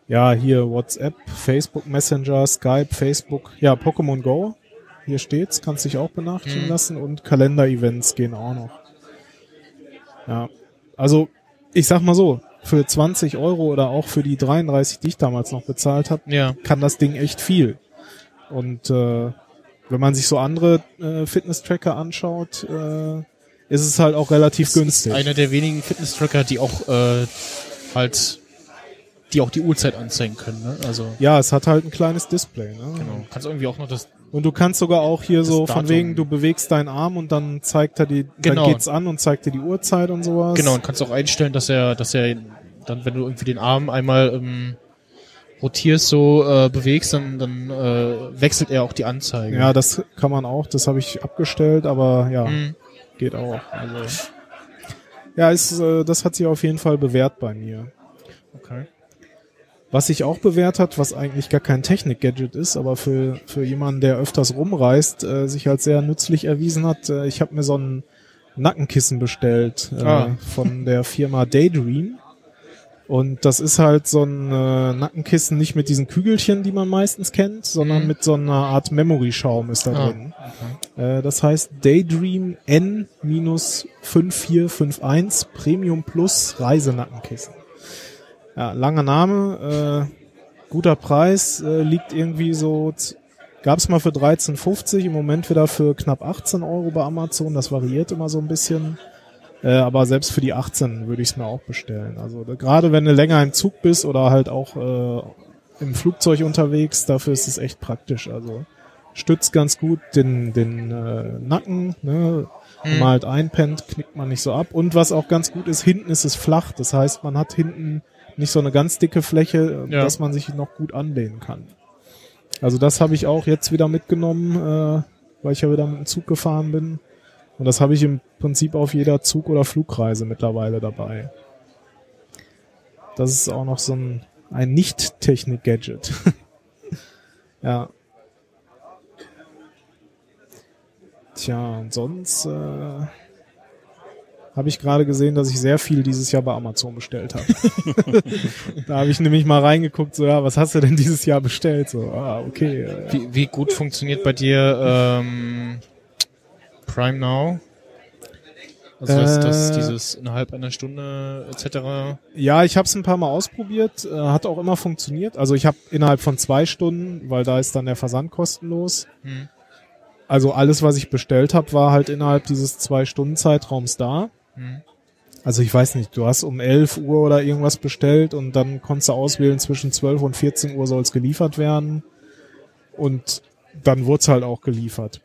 ja, hier WhatsApp, Facebook Messenger, Skype, Facebook, ja, Pokémon Go. Hier steht's, kannst dich auch benachrichtigen Mhm. lassen und Kalender-Events gehen auch noch. Ja, also ich sag mal so, für 20 Euro oder auch für die 33, die ich damals noch bezahlt habe, Ja. kann das Ding echt viel. Und äh, wenn man sich so andere äh, Fitness-Tracker anschaut, äh, ist es halt auch relativ Das günstig. ist einer der wenigen Fitness-Tracker, die auch äh, halt, die auch die Uhrzeit anzeigen können. Ne? Also ja, es hat halt ein kleines Display. Ne? genau. Kannst irgendwie auch noch das. Und du kannst sogar auch hier Das so Datum. von wegen, du bewegst deinen Arm und dann zeigt er die, Genau. dann geht's an und zeigt dir die Uhrzeit und sowas. Genau. Und kannst auch einstellen, dass er, dass er dann, wenn du irgendwie den Arm einmal ähm, rotierst, so äh, bewegst, dann, dann äh, wechselt er auch die Anzeige. Ja, das kann man auch, das habe ich abgestellt, aber ja, Hm. geht auch. Also, ja, ist, äh, das hat sich auf jeden Fall bewährt bei mir. Okay. Was sich auch bewährt hat, was eigentlich gar kein Technik-Gadget ist, aber für, für jemanden, der öfters rumreist, äh, sich als sehr nützlich erwiesen hat, äh, ich habe mir so ein Nackenkissen bestellt äh, Ah. von der Firma Daydream. Und das ist halt so ein äh, Nackenkissen nicht mit diesen Kügelchen, die man meistens kennt, sondern Mhm. mit so einer Art Memory-Schaum ist da Ah, drin. Äh, das heißt Daydream N-5451 Premium Plus Reisenackenkissen. Ja, langer Name, äh, guter Preis, äh, liegt irgendwie so, gab es mal für 13,50, im Moment wieder für knapp 18 Euro bei Amazon, das variiert immer so ein bisschen. Äh, aber selbst für die 18 würde ich es mir auch bestellen. Also gerade wenn du länger im Zug bist oder halt auch äh, im Flugzeug unterwegs, dafür ist es echt praktisch. Also stützt ganz gut den, den äh, Nacken, ne? Wenn Hm. man halt einpennt, knickt man nicht so ab. Und was auch ganz gut ist, hinten ist es flach. Das heißt, man hat hinten nicht so eine ganz dicke Fläche, Ja. dass man sich noch gut anlehnen kann. Also das habe ich auch jetzt wieder mitgenommen, äh, weil ich ja wieder mit dem Zug gefahren bin. Und das habe ich im Prinzip auf jeder Zug- oder Flugreise mittlerweile dabei. Das ist auch noch so ein, ein Nicht-Technik-Gadget. (laughs) ja. Tja, und sonst äh, habe ich gerade gesehen, dass ich sehr viel dieses Jahr bei Amazon bestellt habe. (laughs) da habe ich nämlich mal reingeguckt, so ja, was hast du denn dieses Jahr bestellt? So, ah, okay. Äh, Wie, wie gut funktioniert bei dir ähm, Prime Now? Also das, das Äh, dieses innerhalb einer Stunde etc. Ja, ich habe es ein paar Mal ausprobiert, äh, hat auch immer funktioniert. Also ich habe innerhalb von zwei Stunden, weil da ist dann der Versand kostenlos. Hm. Also alles, was ich bestellt habe, war halt innerhalb dieses zwei Stunden Zeitraums da. Hm. Also ich weiß nicht, du hast um 11 Uhr oder irgendwas bestellt und dann konntest du auswählen, zwischen 12 und 14 Uhr soll es geliefert werden. Und dann wurde es halt auch geliefert.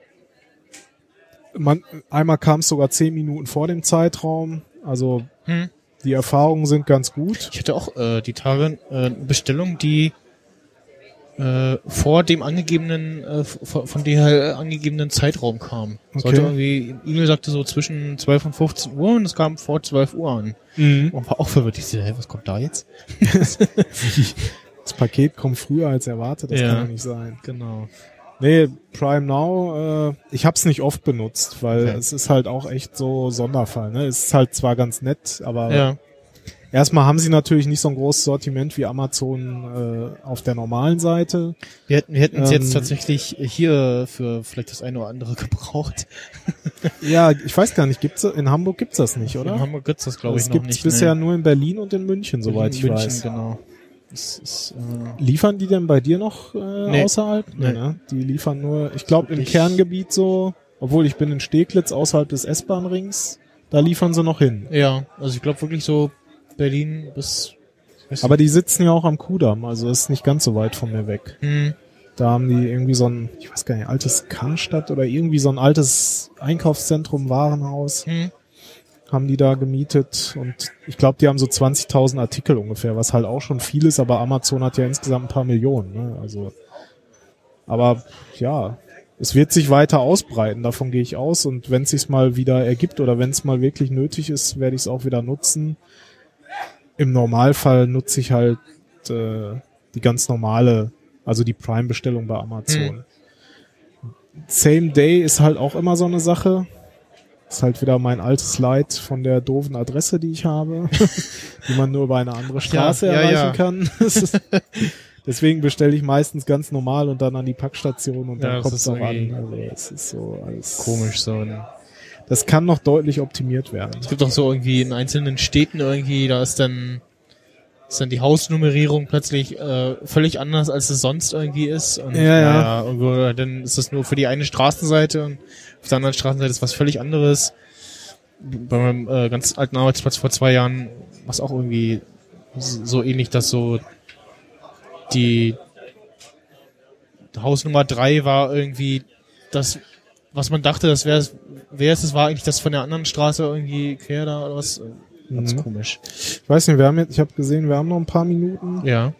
Man, einmal kam es sogar 10 Minuten vor dem Zeitraum. Also Hm. die Erfahrungen sind ganz gut. Ich hatte auch äh, die Tage äh, eine Bestellung, die äh, vor dem angegebenen, äh, von, DHL angegebenen Zeitraum kam. Sollte Okay. irgendwie, E-Mail sagte so zwischen 12 und 15 Uhr und es kam vor 12 Uhr an. Und war auch verwirrt. Ich so, hä, was kommt da jetzt? Das Paket kommt früher als erwartet, das Ja. kann ja nicht sein. Genau. Nee, Prime Now, äh, ich hab's nicht oft benutzt, weil Okay. es ist halt auch echt so Sonderfall. Ne? Es ist halt zwar ganz nett, aber Ja. Erstmal haben sie natürlich nicht so ein großes Sortiment wie Amazon äh, auf der normalen Seite. Wir hätten, wir hätten es Ähm, jetzt tatsächlich hier für vielleicht das eine oder andere (laughs) gebraucht. Ja, ich weiß gar nicht, gibt's in Hamburg gibt's das nicht, oder? In Hamburg gibt's das, glaube ich, das noch gibt's nicht. bisher nee. nur in Berlin und in München, soweit ich München, weiß. Genau. Das ist, äh, Liefern die denn bei dir noch äh, Nee. außerhalb? Nee. ne? Die liefern nur, ich glaube im Kerngebiet so, obwohl ich bin in Steglitz außerhalb des S-Bahn-Rings, da liefern sie noch hin. ja, also ich glaube wirklich so Berlin bis. Aber die sitzen ja auch am Kudamm, also ist nicht ganz so weit von mir weg. nicht. Hm, Da haben die irgendwie so ein, ich weiß gar nicht, altes Karstadt oder irgendwie so ein altes Einkaufszentrum, Warenhaus, hm, haben die da gemietet und ich glaube, die haben so 20.000 Artikel ungefähr, was halt auch schon viel ist, aber Amazon hat ja insgesamt ein paar Millionen, ne? also, aber ja, es wird sich weiter ausbreiten, davon gehe ich aus und wenn es sich mal wieder ergibt oder wenn es mal wirklich nötig ist, werde ich es auch wieder nutzen. Im Normalfall nutze ich halt äh, die ganz normale, also die Prime-Bestellung bei Amazon. Same Day ist halt auch immer so eine Sache. Ist halt wieder mein altes Leid von der doofen Adresse, die ich habe, (laughs) die man nur über eine andere Straße Ja, erreichen ja. kann. (laughs) Deswegen bestelle ich meistens ganz normal und dann an die Packstation und dann kommt es auch an. Also es ist so alles Komisch so. Ein Das kann noch deutlich optimiert werden. Es gibt auch so irgendwie in einzelnen Städten irgendwie, da ist dann ist dann die Hausnummerierung plötzlich äh, völlig anders, als es sonst irgendwie ist. Und, Ja, ja. naja, irgendwo, dann ist das nur für die eine Straßenseite und auf der anderen Straßenseite ist was völlig anderes. Bei meinem äh, ganz alten Arbeitsplatz vor zwei Jahren war es auch irgendwie so ähnlich, dass so die Hausnummer drei war irgendwie das, was man dachte, das wäre wer es, das war eigentlich das von der anderen Straße irgendwie quer da oder was. Ganz Mhm. komisch. Ich weiß nicht, wir haben jetzt, ich habe gesehen, wir haben noch ein paar Minuten. Ja.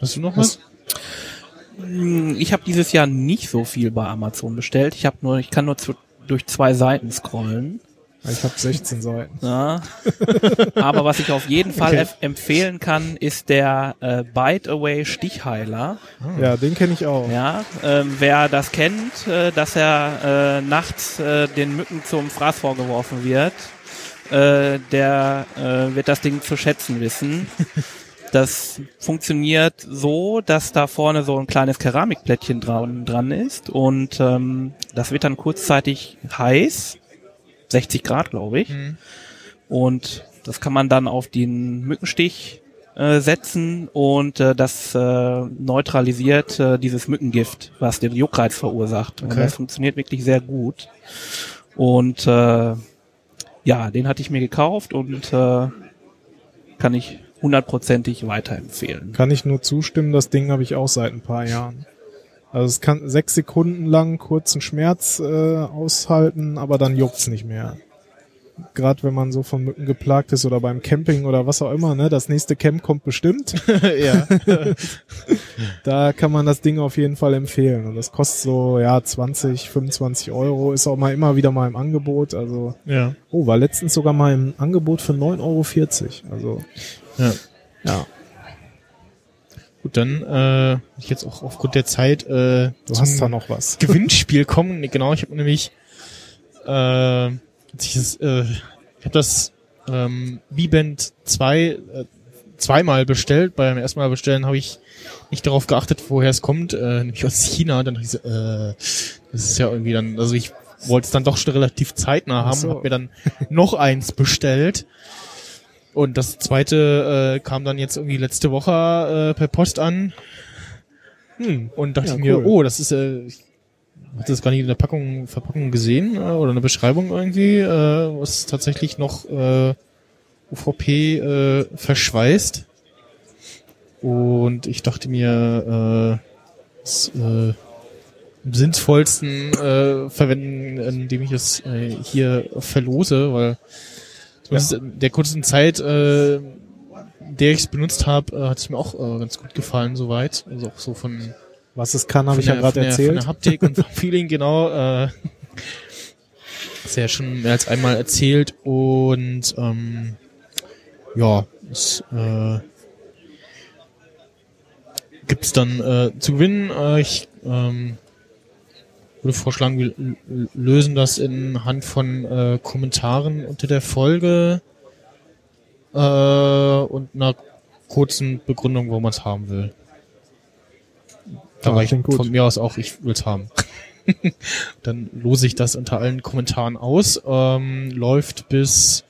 Hast du noch was? Hm, Ich habe dieses Jahr nicht so viel bei Amazon bestellt. Ich habe nur, ich kann nur zu, durch zwei Seiten scrollen. Ich habe 16 Seiten. (laughs) Ja. Aber was ich auf jeden Fall Okay. empfehlen kann, ist der äh, Bite Away Stichheiler. Ja, den kenne ich auch. Ja, ähm, wer das kennt, äh, dass er äh, nachts äh, den Mücken zum Fraß vorgeworfen wird, äh, der äh, wird das Ding zu schätzen wissen. (laughs) Das funktioniert so, dass da vorne so ein kleines Keramikplättchen dran, dran ist und ähm, das wird dann kurzzeitig heiß, 60 Grad glaube ich, Mhm. und das kann man dann auf den Mückenstich äh, setzen und äh, das äh, neutralisiert äh, dieses Mückengift, was den Juckreiz verursacht. Und Okay. das funktioniert wirklich sehr gut. Und äh, ja, den hatte ich mir gekauft und äh, kann ich hundertprozentig weiterempfehlen. Kann ich nur zustimmen, das Ding habe ich auch seit ein paar Jahren. Also es kann sechs Sekunden lang kurzen Schmerz äh, aushalten, aber dann juckt's nicht mehr. Gerade wenn man so von Mücken geplagt ist oder beim Camping oder was auch immer, ne? Das nächste Camp kommt bestimmt. (laughs) ja. (laughs) Da kann man das Ding auf jeden Fall empfehlen. Und das kostet so, ja, 20, 25 Euro. Ist auch mal immer wieder mal im Angebot. Also, ja. oh, war letztens sogar mal im Angebot für 9,40 Euro. Also, Ja. ja. Gut, dann äh, ich jetzt auch aufgrund der Zeit äh, Du hast da noch was. (laughs) Gewinnspiel kommen. Genau, ich habe nämlich äh, äh, ich habe das ähm, B-Band 2 äh, zweimal bestellt. Beim ersten Mal bestellen habe ich nicht darauf geachtet, woher es kommt, äh, nämlich aus China. Dann dachte ich so, äh, das ist ja irgendwie dann, also ich wollte es dann doch schon relativ zeitnah haben, so. habe mir dann noch eins bestellt. Und das zweite äh, kam dann jetzt irgendwie letzte Woche äh, per Post an. Hm. Und dachte Ja, ich mir, cool. oh, das ist, äh, ich hatte das gar nicht in der Packung, Verpackung gesehen äh, oder eine Beschreibung irgendwie, äh, was tatsächlich noch äh, UVP äh, verschweißt. Und ich dachte mir, äh, das, äh, am sinnvollsten äh, verwenden, indem ich es äh, hier verlose, weil zumindest in der kurzen Zeit, äh, in der ich es benutzt habe, äh, hat es mir auch äh, ganz gut gefallen soweit. Also auch so von Was es kann, habe ich ja gerade der- Von erzählt. der Haptik und vom (laughs) Feeling, genau. Äh, ist ja schon mehr als einmal erzählt und ähm, ja, es äh, gibt's dann äh, zu gewinnen. Äh, ich ähm, würde vorschlagen, wir lösen das in Hand von äh, Kommentaren unter der Folge äh, und einer kurzen Begründung, wo man es haben will. Da Ja, reicht gut. von mir aus auch, ich will's haben. (laughs) Dann lose ich das unter allen Kommentaren aus. Ähm, läuft bis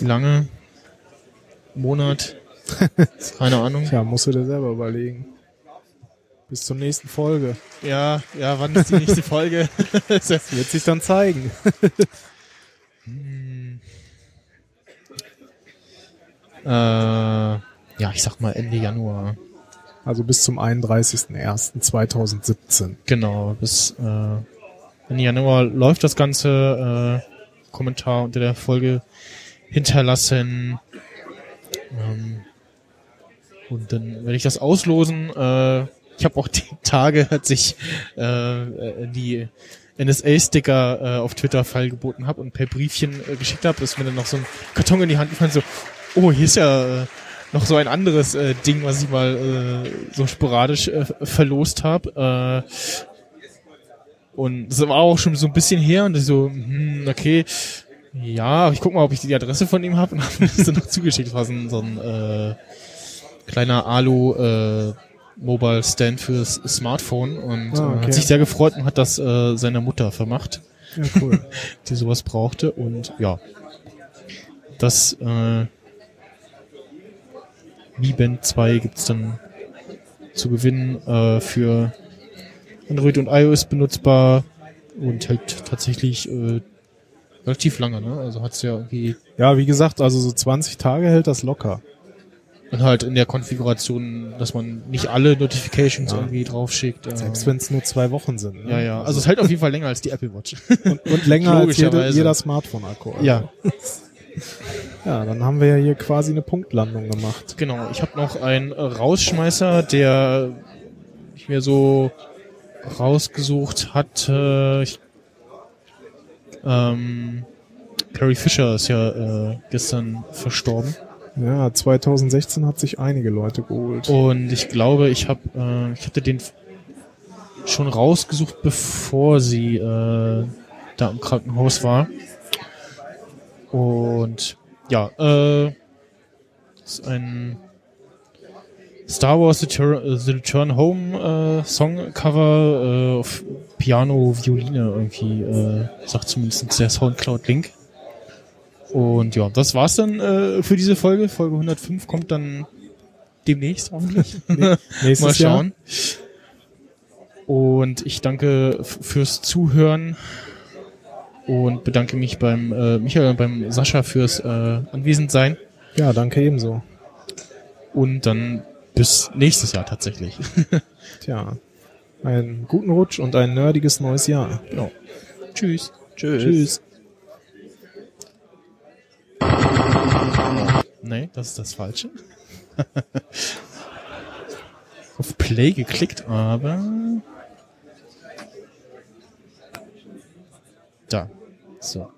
wie lange? Monat? (laughs) Keine Ahnung. Tja, musst du dir selber überlegen. Bis zur nächsten Folge. Ja, ja, wann ist die nächste Folge? (laughs) Das wird sich dann zeigen. (laughs) äh, ja, ich sag mal Ende Januar. Also bis zum 31.01.2017. Genau, bis äh, Ende Januar läuft das Ganze. Äh, Kommentar unter der Folge hinterlassen. Ähm, und dann werde ich das auslosen. Äh, ich habe auch die Tage, als ich äh, äh, die NSA-Sticker äh, auf Twitter feilgeboten habe und per Briefchen äh, geschickt habe, ist mir dann noch so ein Karton in die Hand gefallen, so, oh, hier ist ja äh, noch so ein anderes äh, Ding, was ich mal äh, so sporadisch äh, verlost habe. Äh, und das war auch schon so ein bisschen her und ich so, hm, okay, ja, ich guck mal, ob ich die Adresse von ihm habe (laughs) und habe mir das dann noch zugeschickt. Ein, so ein äh, kleiner Alu äh, Mobile Stand fürs Smartphone und Ah, äh, okay. hat sich sehr gefreut und hat das äh, seiner Mutter vermacht, Ja, cool. (laughs) die sowas brauchte und ja, das äh, Mi Band 2 gibt's dann zu gewinnen äh, für Android und iOS benutzbar und hält tatsächlich äh, relativ lange, ne? Also hat's ja irgendwie ja, wie gesagt, also so 20 Tage hält das locker. Und halt in der Konfiguration, dass man nicht alle Notifications Ja. irgendwie draufschickt. Äh, Selbst wenn es nur zwei Wochen sind. Ne? ja, ja. Also es hält auf jeden Fall länger als die Apple Watch. und, und länger als jede, jeder Smartphone-Akku. Also. ja, (laughs) Ja, dann haben wir ja hier quasi eine Punktlandung gemacht. genau. Ich habe noch einen Rausschmeißer, der ich mir so rausgesucht hatte. Ich, ähm, Carrie Fisher ist ja äh, gestern verstorben. Ja, 2016 hat sich einige Leute geholt. Und ich glaube, ich habe, äh, ich hatte den schon rausgesucht, bevor sie äh, da im Krankenhaus war. Und ja, äh, ist ein Star Wars The, Tur äh, The Return Home äh, Songcover äh, auf Piano, Violine irgendwie, äh, sagt zumindest der Soundcloud-Link. Und ja, das war's dann äh, für diese Folge. Folge 105 kommt dann demnächst hoffentlich. (laughs) Nächstes Mal Jahr. schauen. Und ich danke fürs Zuhören und bedanke mich beim äh, Michael und beim Sascha fürs äh, Anwesendsein. Ja, danke ebenso. Und dann bis nächstes Jahr tatsächlich. (laughs) Tja, einen guten Rutsch und ein nerdiges neues Jahr. genau. Tschüss. Tschüss. Tschüss. Nee, das ist das Falsche. (laughs) Auf Play geklickt, aber. Da. So.